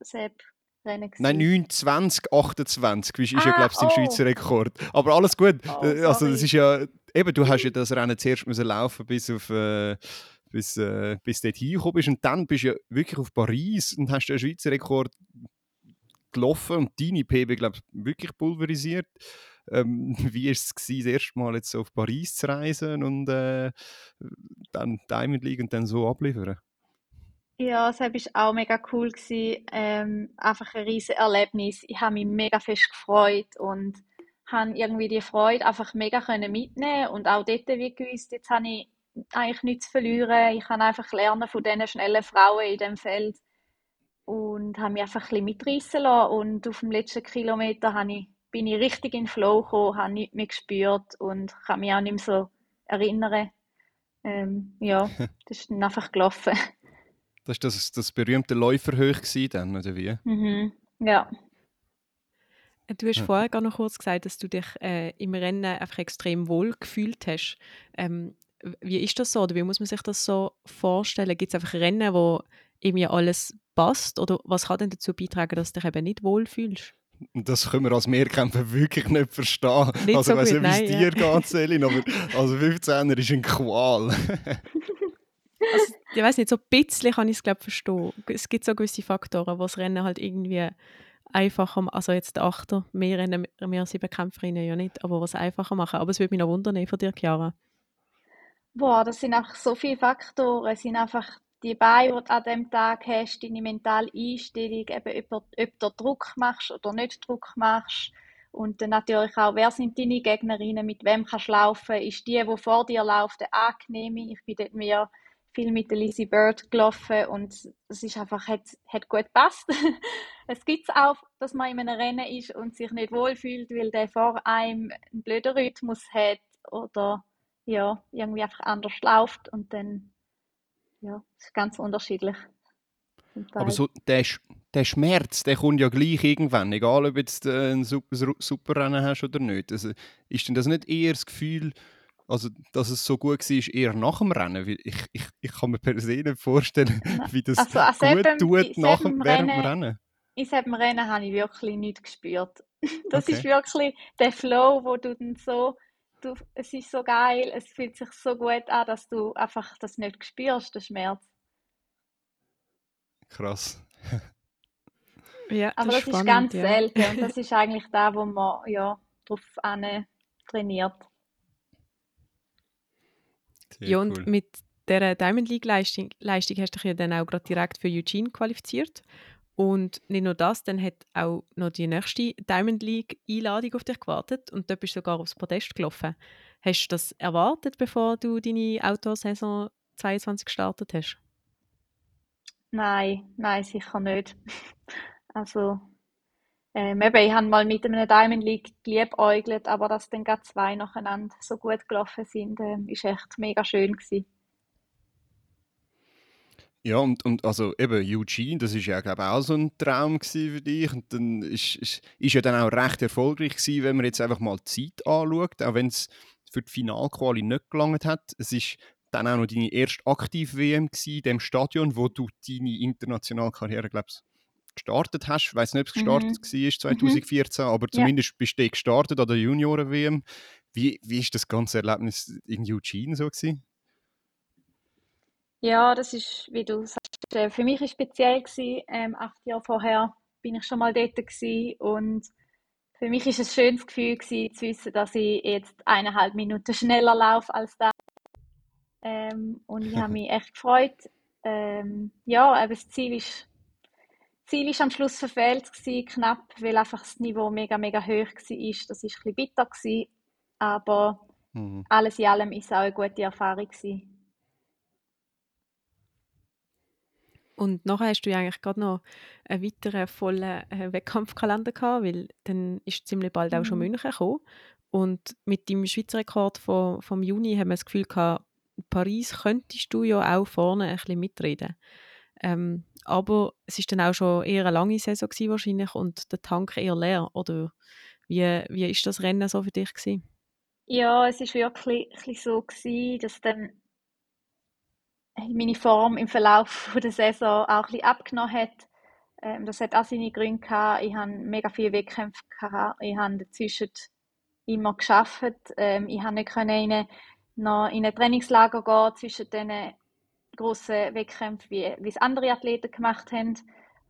Sepp Rennen Nein, 9, 20, 28 ist ah, ja, glaube ich, sein oh. Schweizer Rekord. Aber alles gut. Oh, äh, also, das ist ja, eben, du hast ja das Rennen zuerst müssen laufen bis auf. Äh, bis, äh, bis dort hingekommen bist und dann bist du ja wirklich auf Paris und hast den Schweizer Rekord gelaufen und deine PB, glaube ich, wirklich pulverisiert. Ähm, wie war es, gewesen, das erste Mal jetzt auf Paris zu reisen und äh, dann Diamond League und dann so abliefern? Ja, es war auch mega cool. Gewesen. Ähm, einfach ein riesiges Erlebnis. Ich habe mich mega fest gefreut und habe irgendwie die Freude einfach mega können mitnehmen und auch dort wie gewusst, jetzt habe ich eigentlich nichts zu verlieren. Ich kann einfach lernen von diesen schnellen Frauen in dem Feld und habe mich einfach ein bisschen mitreißen lassen und auf dem letzten Kilometer habe ich, bin ich richtig in den Flow gekommen, habe nichts mehr gespürt und kann mich auch nicht mehr so erinnern. Ähm, ja, das ist dann einfach gelaufen. Das war das, das berühmte Läuferhoch dann, oder wie? Mhm. Ja. Du hast ja. vorher gar noch kurz gesagt, dass du dich äh, im Rennen einfach extrem wohl gefühlt hast. Ähm, wie ist das so? Oder wie muss man sich das so vorstellen? Gibt es einfach Rennen, wo irgendwie alles passt? Oder was kann denn dazu beitragen, dass du dich eben nicht wohl fühlst? Das können wir als Mehrkämpfer wirklich nicht verstehen. Nicht also, so ich weiß nicht, wie es dir ja. geht, Selin, aber also 15er ist eine Qual. Also, ich weiß nicht, so ein bisschen kann ich es glaube verstehen. Es gibt so gewisse Faktoren, wo das Rennen halt irgendwie einfacher, also jetzt der Achter, mehr Rennen, mehr sieben Kämpferinnen ja nicht, aber was einfacher machen. Aber es würde mich noch wundern von dir, Chiara. Boah, das sind einfach so viele Faktoren. Es sind einfach die Beine, die du an diesem Tag hast, deine mentale Einstellung, eben ob, ob du Druck machst oder nicht Druck machst. Und dann natürlich auch, wer sind deine Gegnerinnen, mit wem kannst du laufen? Ist die, die vor dir läuft, eine? Ich bin dort mehr viel mit Lizzie Bird gelaufen und es ist einfach, hat, hat gut gepasst. es gibt es auch, dass man in einem Rennen ist und sich nicht wohlfühlt, weil der vor einem einen blöden Rhythmus hat oder ja, irgendwie einfach anders läuft und dann, ja, es ist ganz unterschiedlich. Aber so der, der Schmerz, der kommt ja gleich irgendwann, egal ob du jetzt äh, ein super, super Rennen hast oder nicht. Also, ist denn das nicht eher das Gefühl, also, dass es so gut war, eher nach dem Rennen. Ich, ich, ich kann mir per se nicht vorstellen, wie das also, also gut eben, tut nach dem, während dem Rennen. In diesem Rennen habe ich wirklich nichts gespürt. Das okay. ist wirklich der Flow, wo du dann so, du, es ist so geil, es fühlt sich so gut an, dass du einfach das nicht spürst, den Schmerz. Krass. ja, Aber das, das ist, spannend, ganz ja. selten und das ist eigentlich da, wo man ja, drauf trainiert. Sehr ja, und cool. mit dieser Diamond League-Leistung Leistung hast du dich ja dann auch gerade direkt für Eugene qualifiziert. Und nicht nur das, dann hat auch noch die nächste Diamond League Einladung auf dich gewartet und dort bist du sogar aufs Podest gelaufen. Hast du das erwartet, bevor du deine Outdoor-Saison 22 gestartet hast? Nein, nein, sicher nicht. Also, ähm, eben, ich habe mal mit einem Diamond League geliebäugelt, aber dass dann gerade zwei nacheinander so gut gelaufen sind, ähm, ist echt mega schön gewesen. Ja, und, und also eben Eugene, das ist ja glaube auch so ein Traum für dich. Und dann ist, ist, ja dann auch recht erfolgreich gewesen, wenn man jetzt einfach mal die Zeit anschaut, auch wenn es für die Finalquali nicht gelangt hat. Es ist dann auch noch deine erste aktive WM in dem Stadion, wo du deine internationale Karriere, glaube ich, gestartet hast. Ich weiß nicht, ob es gestartet mhm. war 2014, mhm. aber zumindest ja. bist du gestartet an der Junioren-WM. Wie, wie ist das ganze Erlebnis in Eugene so gewesen? Ja, das ist, wie du sagst, äh, für mich ist speziell gewesen. Ähm, acht Jahre vorher bin ich schon mal dort gewesen und für mich ist es ein schönes Gefühl gewesen, zu wissen, dass ich jetzt eineinhalb Minuten schneller laufe als da. Ähm, und ich habe mich echt gefreut. Ähm, ja, aber das Ziel ist, Ziel ist am Schluss verfehlt gewesen, knapp, weil einfach das Niveau mega, mega hoch war. Das war ein bisschen bitter gewesen, aber mhm. alles in allem ist es auch eine gute Erfahrung gewesen. Und nachher hast du ja eigentlich gerade noch einen weiteren vollen äh, Wettkampfkalender gehabt, weil dann ist ziemlich bald auch schon mhm. München gekommen. Und mit dem Schweizer Rekord von, vom Juni haben wir das Gefühl gehabt, Paris könntest du ja auch vorne ein bisschen mitreden. Ähm, aber es ist dann auch schon eher eine lange Saison gewesen, wahrscheinlich und der Tank eher leer. Oder wie, wie ist das Rennen so für dich gewesen? Ja, es ist wirklich so gewesen, dass dann meine Form im Verlauf der Saison auch ein abgenommen hat. Ähm, das hat auch seine Gründe gehabt. Ich hatte mega viele Wettkämpfe. Gehabt. Ich habe dazwischen immer geschafft. Ähm, ich konnte nicht in, noch in ein Trainingslager gehen zwischen diesen grossen Wettkämpfen, wie, es andere Athleten gemacht haben.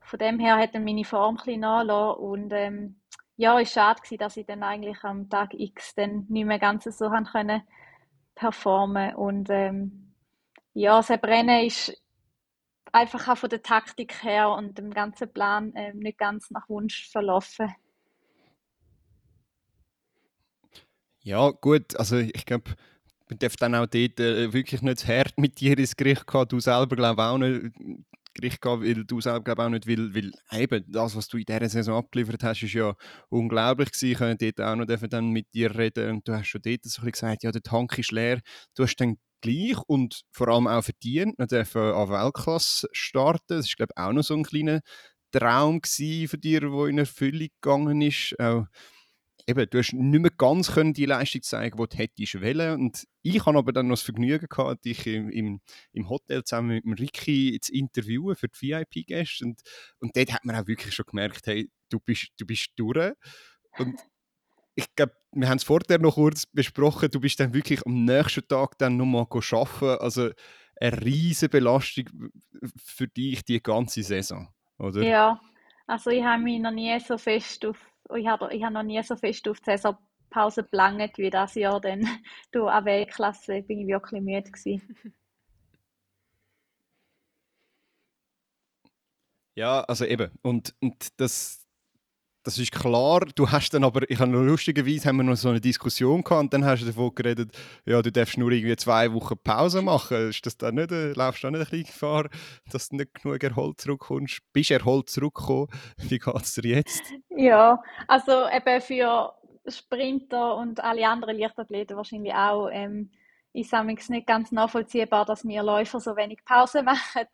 Von dem her hat dann meine Form ein bisschen nachgelassen. Und ähm, ja, es war schade, dass ich dann eigentlich am Tag X dann nicht mehr ganz so performen konnte. Und ähm, ja, das Rennen ist einfach auch von der Taktik her und dem ganzen Plan äh, nicht ganz nach Wunsch verlaufen. Ja, gut, also ich glaube, man darf dann auch dort äh, wirklich nicht hart mit dir ins Gericht gehen. Du selber glaube auch nicht Gericht gehen, weil du selber glaube auch nicht, weil, weil eben das, was du in dieser Saison abgeliefert hast, ist ja unglaublich gewesen. Können dort auch noch dann mit dir reden und du hast schon dort so gesagt, ja, der Tank ist leer. Du hast dann gleich und vor allem auch verdient. Wir dürfen an Weltklasse starten. Das ist, glaube ich, auch noch so ein kleiner Traum für dich, der in Erfüllung gegangen ist. Auch, eben, du hast nicht mehr ganz können die Leistung zeigen, die du hättest wollen. Und ich habe aber dann noch das Vergnügen gehabt, dich im, im, im Hotel zusammen mit dem Ricky zu interviewen für die VIP-Gäste. Und, und dort hat man auch wirklich schon gemerkt, hey, du bist, du bist durch. Und ich glaube, wir haben es vorher noch kurz besprochen, du bist dann wirklich am nächsten Tag dann nochmal arbeiten. Also eine riesige Belastung für dich die ganze Saison, oder? Ja, also ich habe mich noch nie so fest auf, ich habe, ich habe noch nie so fest auf die Saisonpause gelangt wie das Jahr, denn du an Weltklasse bin ich wirklich müde gewesen. Ja, also eben. Und, und das, das ist klar. Du hast dann aber, ich habe lustigerweise haben wir noch so eine Diskussion gehabt und dann hast du davon geredet, ja, du darfst nur irgendwie zwei Wochen Pause machen. Ist das dann nicht, äh, laufst du auch nicht ein Gefahr, dass du nicht genug erholt zurückkommst? Bist erholt zurückgekommen? Wie geht es dir jetzt? Ja, also eben für Sprinter und alle anderen Leichtathleten wahrscheinlich auch, ähm, ist es nicht ganz nachvollziehbar, dass wir Läufer so wenig Pause machen.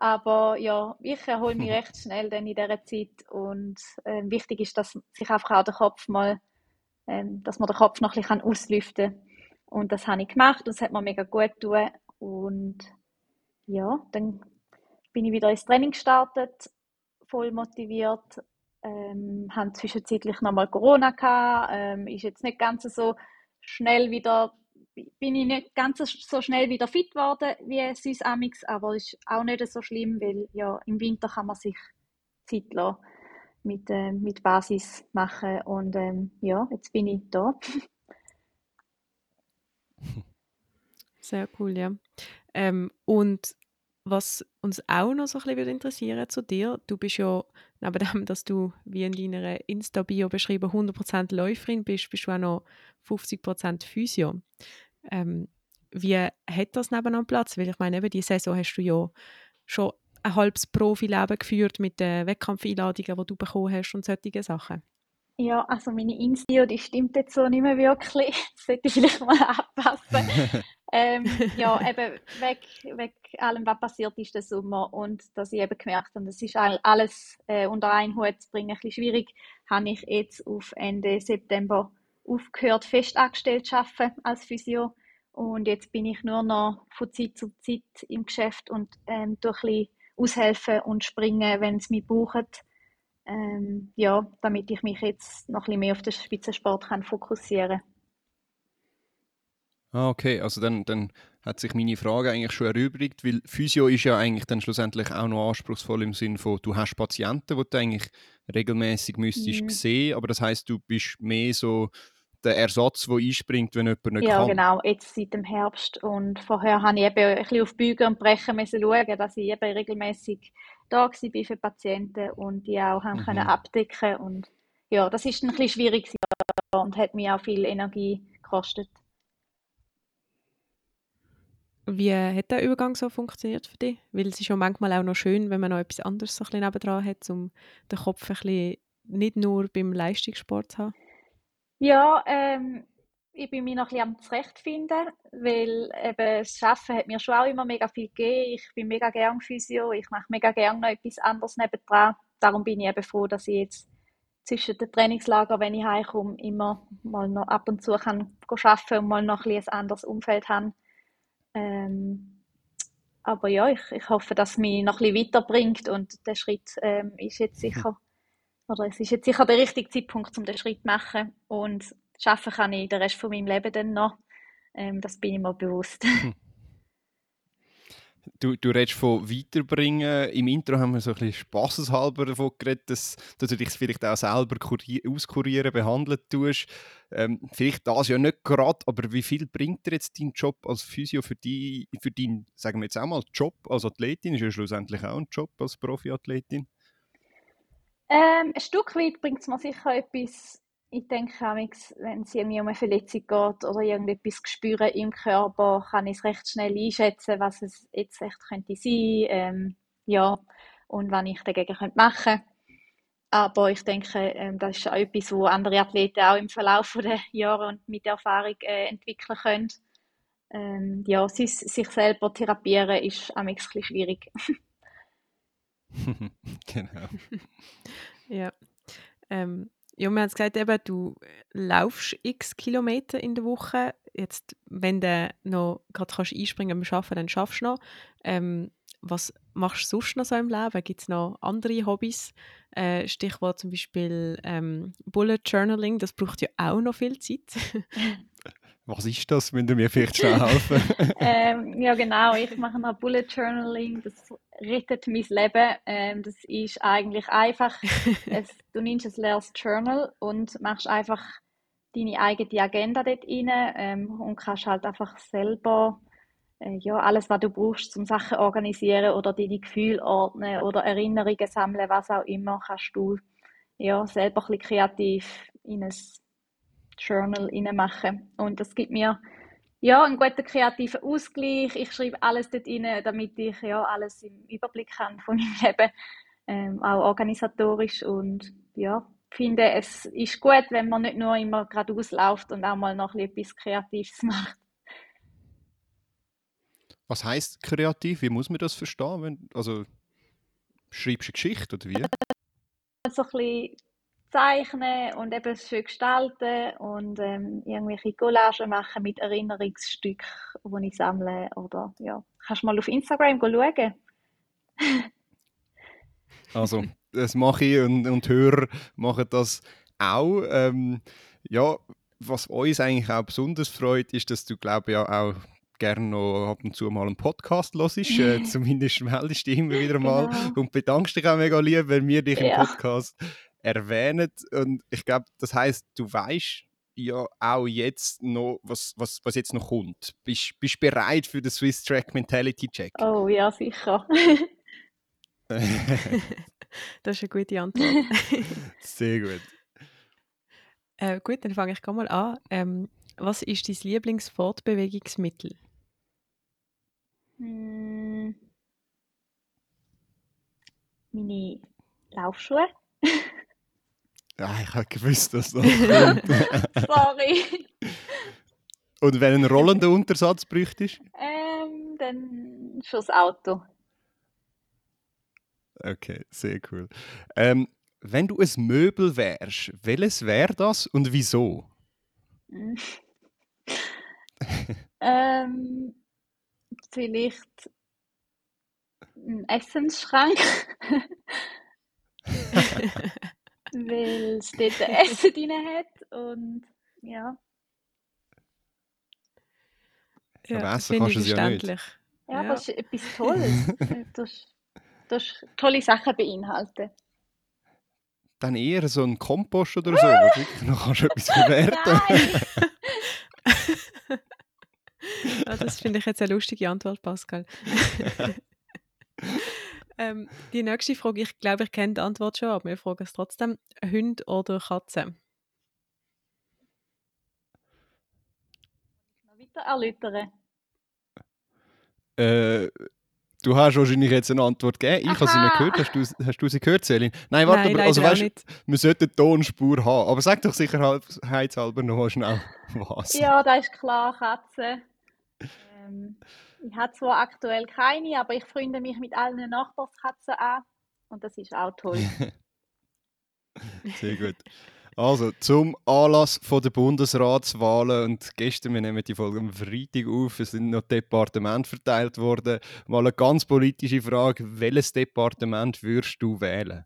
Aber ja, ich erhole mich recht schnell dann in dieser Zeit und äh, wichtig ist, dass sich einfach auch der Kopf mal, äh, dass man den Kopf noch ein bisschen auslüften kann. Und das habe ich gemacht und es hat mir mega gut getan. Und ja, dann bin ich wieder ins Training gestartet, voll motiviert, ähm, haben zwischenzeitlich nochmal Corona gehabt, ähm, ist jetzt nicht ganz so schnell wieder bin ich nicht ganz so schnell wieder fit geworden wie sonst amix, aber ist auch nicht so schlimm, weil ja im Winter kann man sich Zeit lassen, mit, äh, mit Basis machen und ähm, ja, jetzt bin ich da. Sehr cool, ja. Ähm, und was uns auch noch so ein bisschen interessieren zu dir, du bist ja, neben dem, dass du, wie in deiner Insta-Bio beschrieben, 100% Läuferin bist, bist du auch noch 50% Physio. Ähm, wie hat das nebenan Platz? Weil ich meine, eben diese Saison hast du ja schon ein halbes Profileben geführt mit den Wettkampfeinladungen, die du bekommen hast und solche Sachen. Ja, also meine Insta, die stimmt jetzt so nicht mehr wirklich. Das sollte ich vielleicht mal anpassen. ähm, ja, eben wegen weg allem, was passiert ist den Sommer und dass ich eben gemerkt habe, das ist alles äh, unter einen Hut zu bringen, ein bisschen schwierig, habe ich jetzt auf Ende September aufgehört, fest angestellt zu arbeiten als Physio. Und jetzt bin ich nur noch von Zeit zu Zeit im Geschäft und ähm, durch ein bisschen aushelfen und springen, wenn es mich braucht ähm, ja, damit ich mich jetzt noch ein bisschen mehr auf den Spitzensport kann fokussieren kann. Ah, okay, also dann, dann hat sich meine Frage eigentlich schon erübrigt, weil Physio ist ja eigentlich dann schlussendlich auch noch anspruchsvoll im Sinne von, du hast Patienten, die du eigentlich regelmäßig müsstest mhm. sehen, aber das heißt, du bist mehr so der Ersatz, der einspringt, wenn jemand nicht ja, kann. Ja, genau, jetzt seit dem Herbst und vorher habe ich eben ein bisschen auf Bügen und Brechen müssen schauen, dass ich eben regelmäßig da war für Patienten und die auch haben mhm. können abdecken und ja, das ist ein bisschen schwierig und hat mir auch viel Energie gekostet. Wie hat der Übergang so funktioniert für dich? Weil es ist ja manchmal auch noch schön, wenn man noch etwas anderes so ein bisschen hat, um den Kopf ein bisschen nicht nur beim Leistungssport zu haben. Ja, ähm, ich bin mich noch ein bisschen am zurechtfinden, weil eben das Arbeiten hat mir schon auch immer mega viel gegeben. Ich bin mega gern Physio, ich mache mega gern noch etwas anderes nebendran. Darum bin ich eben froh, dass ich jetzt zwischen den Trainingslagern, wenn ich heimkomme, immer mal noch ab und zu kann arbeiten und mal noch ein, ein anderes Umfeld habe. Ähm, aber ja, ich, ich hoffe, dass es mich noch ein bisschen weiterbringt und der Schritt ähm, ist jetzt sicher, oder es ist jetzt sicher der richtige Zeitpunkt, um den Schritt zu machen und Schaffen kann ich den Rest von meinem Leben dann noch. Ähm, das bin ich mir bewusst. Du, du redest von weiterbringen. Im Intro haben wir so ein bisschen spaßeshalber davon geredet, dass, dass du dich vielleicht auch selber auskurieren, behandeln tust. Ähm, vielleicht das ja nicht gerade, aber wie viel bringt dir jetzt dein Job als Physio für, die, für deinen, sagen wir jetzt auch mal, Job als Athletin? Ist ja schlussendlich auch ein Job als Profiathletin. Ähm, ein Stück weit bringt es mir sicher etwas ich denke wenn es irgendwie um eine Verletzung geht oder irgendetwas spüren im Körper, kann ich es recht schnell einschätzen, was es jetzt echt könnte sein, ähm, ja, und was ich dagegen könnte machen. Aber ich denke, ähm, das ist auch etwas, wo andere Athleten auch im Verlauf der Jahre und mit der Erfahrung äh, entwickeln können. Ähm, ja, sich, sich selber therapieren ist am bisschen schwierig. genau. ja. Ähm, ja, wir haben gesagt, eben, du laufst x Kilometer in der Woche. Jetzt, wenn du noch gerade kannst einspringen beim Arbeiten, dann schaffst du noch. Ähm, was machst du sonst noch so im Leben? Gibt es noch andere Hobbys? Äh, Stichwort zum Beispiel ähm, Bullet Journaling, das braucht ja auch noch viel Zeit. Was ist das? Wenn du mir vielleicht schnell helfen? ähm, ja, genau. Ich mache noch Bullet Journaling. Das rettet mein Leben. Ähm, das ist eigentlich einfach. es, du nimmst ein leeres Journal und machst einfach deine eigene Agenda dort rein ähm, und kannst halt einfach selber äh, ja, alles, was du brauchst, zum Sachen organisieren oder deine Gefühle ordnen oder Erinnerungen sammeln, was auch immer, kannst du ja, selber ein bisschen kreativ in ein Journal machen. Und das gibt mir ja, einen guten kreativen Ausgleich. Ich schreibe alles dort rein, damit ich ja alles im Überblick habe von meinem Leben, ähm, auch organisatorisch. Und ja, finde, es ist gut, wenn man nicht nur immer gerade ausläuft und auch mal noch etwas Kreatives macht. Was heißt kreativ? Wie muss man das verstehen? Wenn, also schreibst du eine Geschichte oder wie? So ein bisschen zeichnen und eben schön gestalten und ähm, irgendwelche Collagen machen mit Erinnerungsstücken, die ich sammle. Oder ja, kannst du mal auf Instagram schauen. also, das mache ich und, und Hörer machen das auch. Ähm, ja, was uns eigentlich auch besonders freut, ist, dass du, glaube ich, ja auch gerne noch ab und zu mal einen Podcast hörst. Äh, zumindest meldest du dich immer wieder mal genau. und bedankst dich auch mega lieb, wenn wir dich ja. im Podcast erwähnen. Und ich glaube, das heißt, du weißt ja auch jetzt noch, was, was, was jetzt noch kommt. Bist du bereit für den Swiss Track Mentality Check? Oh ja, sicher. das ist eine gute Antwort. Sehr gut. Äh, gut, dann fange ich mal an. Ähm, was ist dein Lieblingsfortbewegungsmittel? Mm. Meine Laufschuhe. Ja, ich habe gewusst, dass das kommt. Sorry. Und wenn ein rollender Untersatz bräuchtest? Ähm, dann fürs Auto. Okay, sehr cool. Ähm, wenn du ein Möbel wärst, welches wäre das und wieso? Ähm, vielleicht ein Essensschrank. Weil es dort Essen drin hat und ja. Aber Ja, essen finde kannst du es ja nicht. Ja, Ja. aber es ist etwas Tolles. das, das tolle Sachen beinhalten. Dann eher so ein Kompost oder so, wo du wirklich noch kannst du etwas verwerten! Ja, das finde ich jetzt eine lustige Antwort, Pascal. ähm, die nächste Frage, ich glaube, ich kenne die Antwort schon, aber wir fragen es trotzdem. Hund oder Katze? Noch weiter erläutern. Äh, du hast wahrscheinlich jetzt eine Antwort gegeben. Ich habe sie nicht Aha. gehört. Hast du, hast du sie gehört, Selin? Nein, warte, Nein, aber, also, weißt, nicht. wir sollten eine Tonspur haben. Aber sag doch sicherheitshalber noch schnell was. Ja, da ist klar, Katze. Ähm, ich habe zwar aktuell keine, aber ich freunde mich mit allen Nachbarskatzen an. Und das ist auch toll. Sehr gut. Also, zum Anlass von der Bundesratswahlen und gestern, wir nehmen die Folge am Freitag auf, es sind noch Departemente verteilt worden. Mal eine ganz politische Frage, welches Departement würdest du wählen?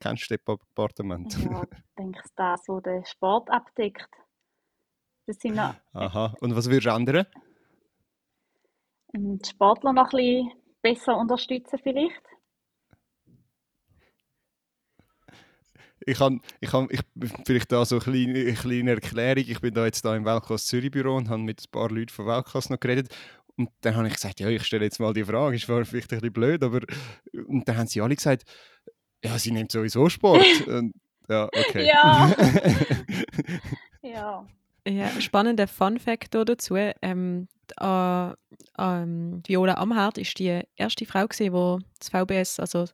Kennst du das Departement? Ja, ich denke, das, was den Sport abdeckt. Das sind noch, Aha, und was würdest du ändern? Ähm, die Sportler noch ein bisschen besser unterstützen vielleicht. Ich habe ich hab, ich, vielleicht da so eine kleine, eine kleine Erklärung. Ich bin da jetzt da im Weltklasse Zürich Büro und habe mit ein paar Leuten von Weltklasse noch geredet. Und dann habe ich gesagt, ja, ich stelle jetzt mal die Frage, ist vielleicht ein bisschen blöd, aber und dann haben sie alle gesagt, ja, sie nimmt sowieso Sport. und, ja, okay. Ja. Ja. Ja, spannender Fun Fact dazu. Ähm, äh, ähm, Viola Amherd ist die erste Frau, gewesen, die das VBS, also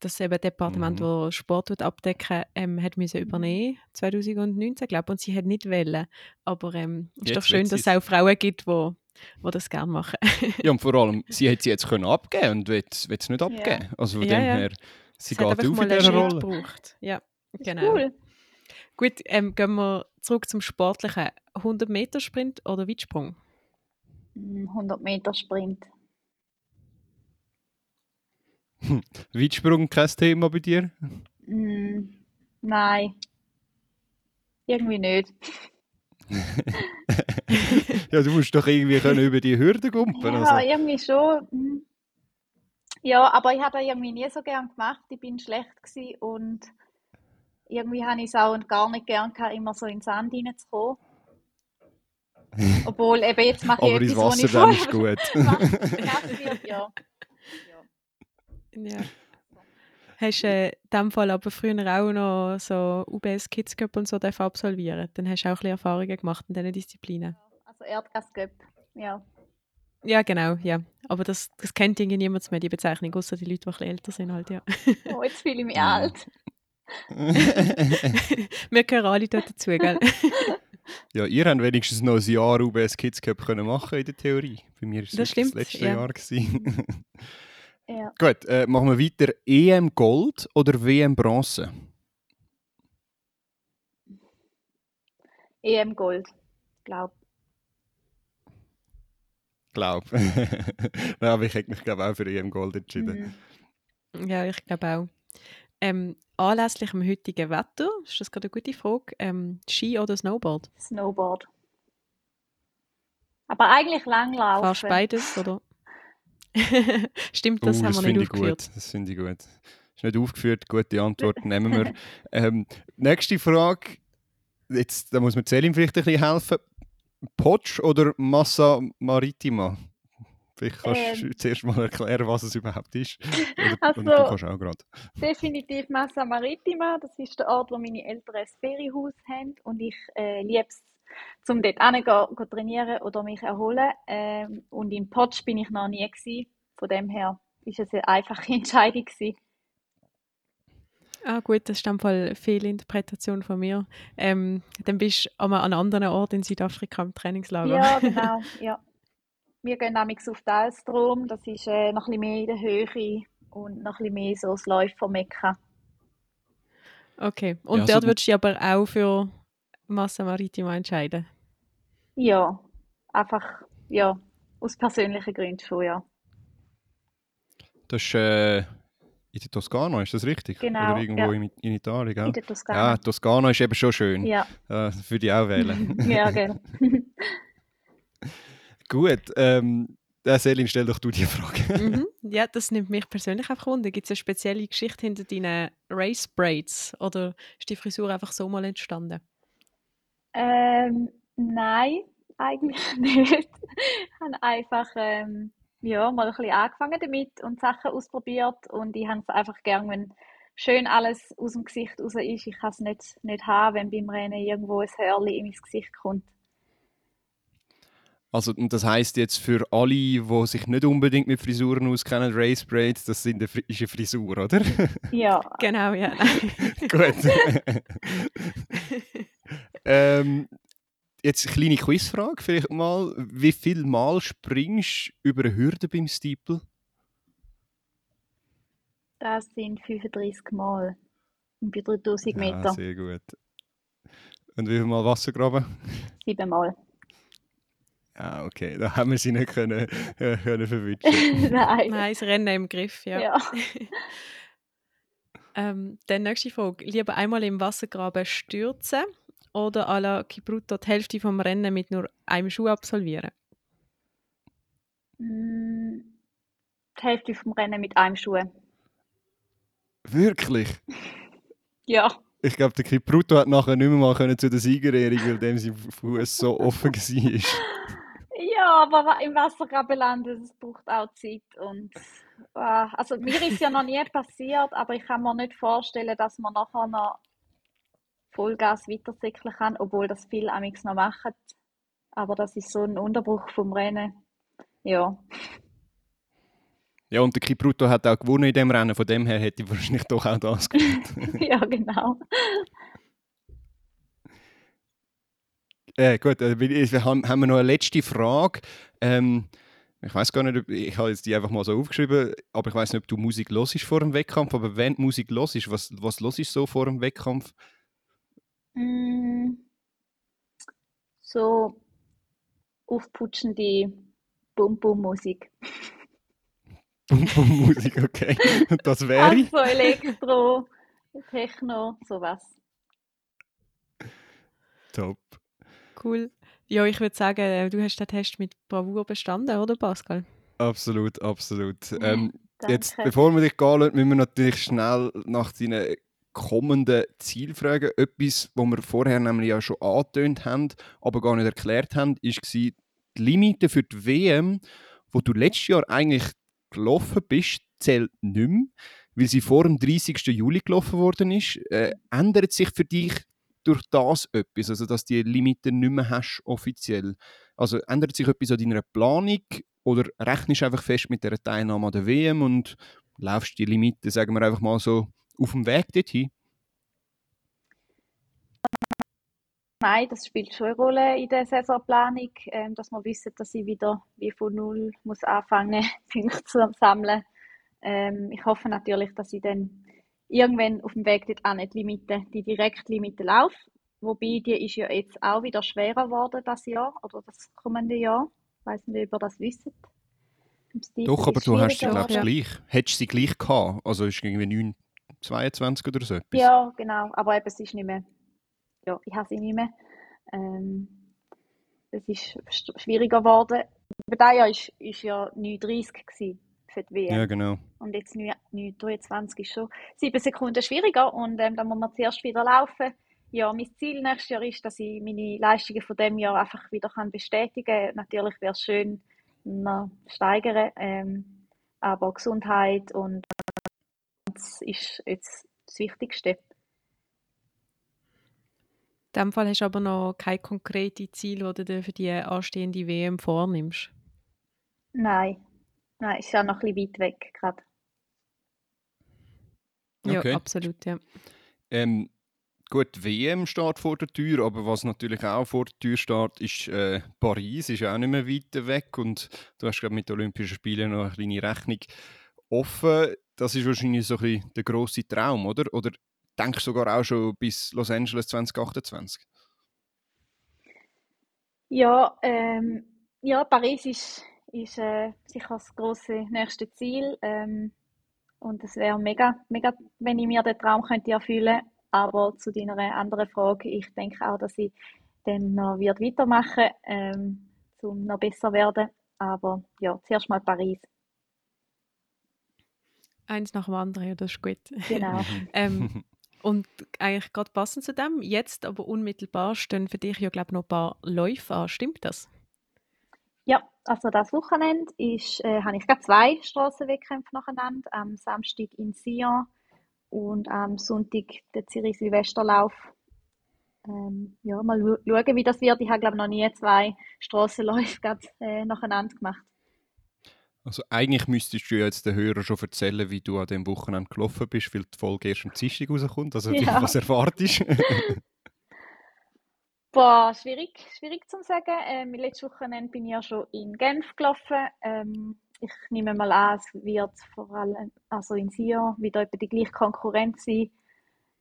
das eben Departement, Mhm. wo Sport tut abdecken, ähm, hat müssen übernehmen 2019, glaube ich. Und sie hat nicht wollen. Aber ähm, ist Jetzt doch schön, dass es auch Frauen gibt, die das gerne machen. ja, und vor allem, sie hätte sie jetzt können abgeben und will es nicht abgeben. Also von Ja, dem ja. her, sie Es hat geht einfach auf mal in dieser Rolle. gebraucht. Ja, genau. Cool. Gut, ähm, gehen wir zurück zum Sportlichen. 100 Meter Sprint oder Weitsprung? Mm, 100 Meter Sprint. Weitsprung kein Thema bei dir? Mm, nein. Irgendwie nicht. ja, du musst doch irgendwie können über die Hürde gumpen. Ja, Also. irgendwie schon. mm. Ja, aber ich habe das irgendwie nie so gern gemacht. Ich bin schlecht und irgendwie habe ich es auch gar nicht gern gehabt, immer so in den Sand reinzukommen. Obwohl, eben jetzt mache ich Aber ins etwas, was Wasser ich dann ist gut. wird, ja. Ja. Hast du äh, in dem Fall aber früher auch noch so UBS Kids Cup und so absolvieren? Dann hast du auch ein bisschen Erfahrungen gemacht in diesen Disziplinen. Also Erdgascup, ja. Ja, genau, ja. Aber das, das kennt irgendwie niemand mehr, die Bezeichnung, außer die Leute, die ein bisschen älter sind halt, ja. Oh, jetzt fühle ich mich Ja. alt. Wir gehören alle dort dazu, gell? Ja, ihr habt wenigstens noch ein Jahr UBS Kids Cup können machen in der Theorie. Bei mir war es Das das letzte ja. Jahr. Gewesen. Ja. Gut, äh, machen wir weiter. EM Gold oder WM Bronze? EM Gold, glaube Glaub. Nein, aber ich hätte mich glaube auch für EM Gold entschieden. Mhm. ja, ich glaube auch. Ähm, anlässlich dem heutigen Wetter, ist das gerade eine gute Frage, ähm, Ski oder Snowboard? Snowboard. Aber eigentlich Langlaufen. beides, oder? Stimmt, das Uh, haben das wir finde nicht ich aufgeführt. gut. Das finde ich gut. Ist nicht aufgeführt, gute Antwort nehmen wir. ähm, nächste Frage. jetzt da muss man Selim vielleicht ein bisschen helfen. Potsch oder Massa Maritima? Vielleicht kannst Ähm. du zuerst mal erklären, was es überhaupt ist. Oder, Also- und du kannst auch gerade. Definitiv Massa Maritima. Das ist der Ort, wo meine Eltern ein Ferienhaus haben. Und ich äh, liebe es, um dort hinzugehen, trainieren oder mich erholen. Ähm, und im Potsch bin ich noch nie gewesen. Von dem her ist es eine einfache Entscheidung gewesen. Ah gut, das ist dann Fall Fehlinterpretation von mir. Ähm, dann bist du an einem anderen Ort in Südafrika im Trainingslager. Ja, genau. Ja. Wir gehen nämlich auf den Strom. Das ist äh, noch ein bisschen mehr in der Höhe und noch ein bisschen mehr so das Läufermekka. Okay. Und Ja, also- dort würdest du dich aber auch für Massa Maritima entscheiden? Ja, einfach, ja, aus persönlichen Gründen schon, ja. Das ist äh, in der Toskana, ist das richtig? Genau, Oder irgendwo ja. in, in Italien, gell? In der Ja, Toskana. Toskana ist eben schon schön. Ja, Äh, würde ich auch wählen. ja, gell. Gut, ähm, äh, Selin, stell doch du die Frage. mhm. Ja, das nimmt mich persönlich einfach wunder. Gibt es eine spezielle Geschichte hinter deinen Race Braids? Oder ist die Frisur einfach so mal entstanden? Ähm, nein, eigentlich nicht. Ich habe einfach ähm, ja, mal ein bisschen angefangen damit und Sachen ausprobiert und ich habe es einfach gern, wenn schön alles aus dem Gesicht raus ist. Ich kann es nicht, nicht haben, wenn beim Rennen irgendwo ein Hörli in mein Gesicht kommt. Also, und das heißt jetzt für alle, die sich nicht unbedingt mit Frisuren auskennen, Race Braids, das sind eine, ist eine Frisur, oder? Ja, Genau, ja. Gut. ähm, jetzt eine kleine Quizfrage vielleicht mal. Wie viel Mal springst du über eine Hürde beim Steeple? das sind 35 Mal. Und bei 3000 Ja, Meter sehr gut. Und wie viel Mal Wassergraben? 7 Mal. Ja, okay, da haben wir sie nicht können, äh, können verwischen. Nein. Nein, das Rennen im Griff, ja. Ja. Ähm, dann nächste Frage. Lieber einmal im Wassergraben stürzen oder à la Kipruto die Hälfte vom Rennen mit nur einem Schuh absolvieren? Mm, Die Hälfte vom Rennen mit einem Schuh. Wirklich? Ja. Ich glaube, der Kipruto hat nachher nicht mehr mal können zu der Siegerehrung, weil dem sein Fuß so offen war. Ja, aber im Wassergraben landen, das braucht auch Zeit. Und, äh, also mir ist ja noch nie passiert, aber ich kann mir nicht vorstellen, dass man nachher noch Vollgas weiterzickeln kann, obwohl das viele amigs noch machen. Aber das ist so ein Unterbruch vom Rennen. Ja, Ja, und der Kipruto hat auch gewonnen in dem Rennen, von dem her hätte ich wahrscheinlich doch auch das gewonnen. ja, genau. Äh, gut, äh, haben, haben wir noch eine letzte Frage. Ähm, ich weiß gar nicht, ob, ich habe jetzt die einfach mal so aufgeschrieben, aber ich weiß nicht, ob du Musik hörst vor dem Wettkampf, aber wenn du Musik hörst, was, was hörst du so vor dem Wettkampf? Mm, so aufputschende Bum-Bum-Musik. Musik, okay. Das wäre? Also Elektro, Techno, sowas. Top. Cool. Ja, ich würde sagen, äh, du hast den Test mit Bravour bestanden, oder Pascal? Absolut, absolut. Ähm, jetzt, bevor wir dich gehen lassen, müssen wir natürlich schnell nach deinen kommenden Zielen fragen. Etwas, was wir vorher nämlich ja schon angetönt haben, aber gar nicht erklärt haben, war die Limite für die WM, wo du letztes Jahr eigentlich gelaufen bist, zählt nicht mehr, weil sie vor dem 30. Juli gelaufen worden ist. Äh, ändert sich für dich durch das etwas, also dass du die Limite nicht mehr hast offiziell? Also ändert sich etwas an deiner Planung oder rechnest du einfach fest mit der Teilnahme an der WM und laufst die Limite, sagen wir einfach mal so, auf dem Weg dorthin? Nein, das spielt schon eine Rolle in der Saisonplanung, ähm, dass wir wissen, dass ich wieder wie von null muss anfangen, Punkte zu sammeln. Ähm, ich hoffe natürlich, dass ich dann irgendwann auf dem Weg dort auch nicht die Limite, die Direktlimite laufe. Wobei die ist ja jetzt auch wieder schwerer geworden das Jahr oder das kommende Jahr. Ich weiß nicht, ob ihr das wisst. Doch, aber du hast sie, glaube ich, gleich. Hättest du sie gleich gehabt? Also ist irgendwie 9, 22 oder so etwas? Ja, genau. Aber eben, es ist nicht mehr. Ja, ich habe sie nicht mehr. Ähm, es ist sch- schwieriger geworden. Aber dieses Jahr ist, ist ja 9,30 gewesen für die WM. Ja, genau. Und jetzt 9 9,23 ist schon sieben Sekunden schwieriger. Und ähm, dann muss man zuerst wieder laufen. ja, mein Ziel nächstes Jahr ist, dass ich meine Leistungen von dem Jahr einfach wieder kann bestätigen kann. Natürlich wäre es schön, noch steigern, ähm, aber Gesundheit und das ist jetzt das Wichtigste. In diesem Fall hast du aber noch kein konkretes Ziel, das du dir für die anstehende WM vornimmst. Nein, nein, ist ja noch ein bisschen weit weg gerade. Ja, Okay. absolut, ja. Ähm, gut, WM steht vor der Tür, aber was natürlich auch vor der Tür steht, ist äh, Paris, ist auch nicht mehr weit weg und du hast gerade mit den Olympischen Spielen noch eine kleine Rechnung offen. Das ist wahrscheinlich so ein bisschen der grosse Traum, oder? Oder denkst du sogar auch schon bis Los Angeles 2028? Ja, ähm, ja, Paris ist, ist äh, sicher das grosse nächste Ziel. Ähm, und es wäre mega, mega, wenn ich mir den Traum könnte erfüllen. Aber zu deiner anderen Frage, ich denke auch, dass ich dann noch wird weitermachen, ähm, um noch besser zu werden. Aber ja, zuerst mal Paris. Eins nach dem anderen, ja, das ist gut. Genau. ähm, und eigentlich gerade passend zu dem, jetzt aber unmittelbar stehen für dich ja, glaube ich, noch ein paar Läufe an. Stimmt das? Ja, also das Wochenende ist, äh, habe ich gerade zwei Strassenwettkämpfe nacheinander. Am Samstag in Sion und am Sonntag der Zürich Silvesterlauf. Ähm, ja, mal schauen, wie das wird. Ich habe glaube noch nie zwei Strassenläufe gerade, äh, nacheinander gemacht. Also eigentlich müsstest du ja jetzt den Hörern schon erzählen, wie du an dem Wochenende gelaufen bist, weil die Folge erst am Dienstag rauskommt. Also Ja. was erwartest Boah, schwierig, schwierig zu sagen. Ähm, letztes Wochenende bin ich ja schon in Genf gelaufen. Ähm, ich nehme mal an, es wird vor allem, also in Sion, wieder etwa die gleiche Konkurrenz sein.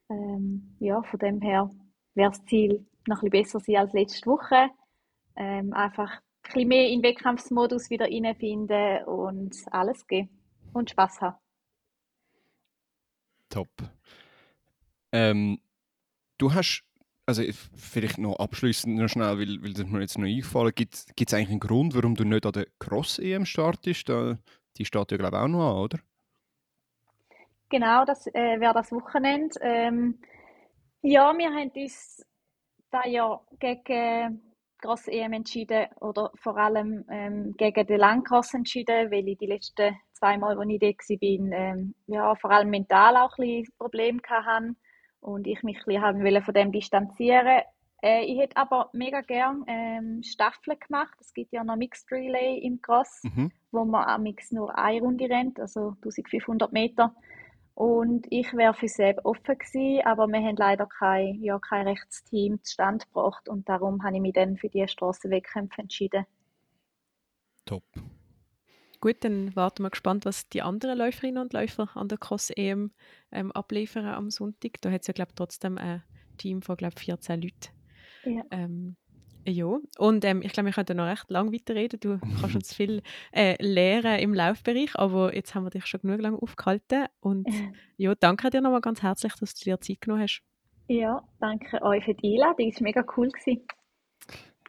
Ähm, ja, von dem her wäre das Ziel noch ein bisschen besser sein als letzte Woche. Ähm, einfach ein bisschen mehr in den Wettkampfsmodus wieder reinfinden und alles geben. Und Spaß haben. Top. Ähm, du hast, also vielleicht noch abschließend noch schnell, weil, weil das mir jetzt noch eingefallen gibt es eigentlich einen Grund, warum du nicht an der Cross-EM startest? Die steht ja, glaube ich, auch noch an, oder? Genau, das äh, wäre das Wochenende. Ähm, ja, wir haben uns da ja gegen Gross EM entschieden oder vor allem ähm, gegen den Langcross entschieden, weil ich die letzten zwei Mal, als ich da war, ähm, ja, vor allem mental auch ein bisschen Probleme hatte und ich mich ein bisschen von dem distanzieren. Äh, ich hätte aber mega gern ähm, Staffeln gemacht. Es gibt ja noch Mixed Relay im Cross Mhm. wo man amix nur eine Runde rennt, also 1500 Meter. Und ich wäre für selber offen gewesen, aber wir haben leider kein, ja, kein Rechtsteam zustande gebracht und darum habe ich mich dann für die Strassenwettkämpfe entschieden. Top. Gut, dann warten wir gespannt, was die anderen Läuferinnen und Läufer an der Cross-EM ähm, abliefern am Sonntag. Da hat es ja, glaube ich, trotzdem ein Team von, glaube ich, 14 Leuten. Ja. Ähm, ja, und ähm, ich glaube, wir könnten noch recht lang weiterreden. Du kannst uns viel äh, lernen im Laufbereich, aber jetzt haben wir dich schon genug lang aufgehalten. Und ja, danke dir nochmal ganz herzlich, dass du dir Zeit genommen hast. Ja, danke euch für die Einladung, es war mega cool. Gewesen.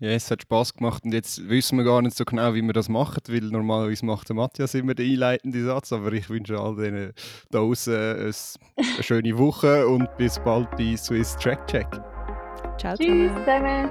Ja, es hat Spaß gemacht und jetzt wissen wir gar nicht so genau, wie wir das machen, weil normalerweise macht der Matthias immer den einleitenden Satz, aber ich wünsche all denen da draußen eine schöne Woche und bis bald bei Swiss Track Check. Ciao Tschüss zusammen. zusammen.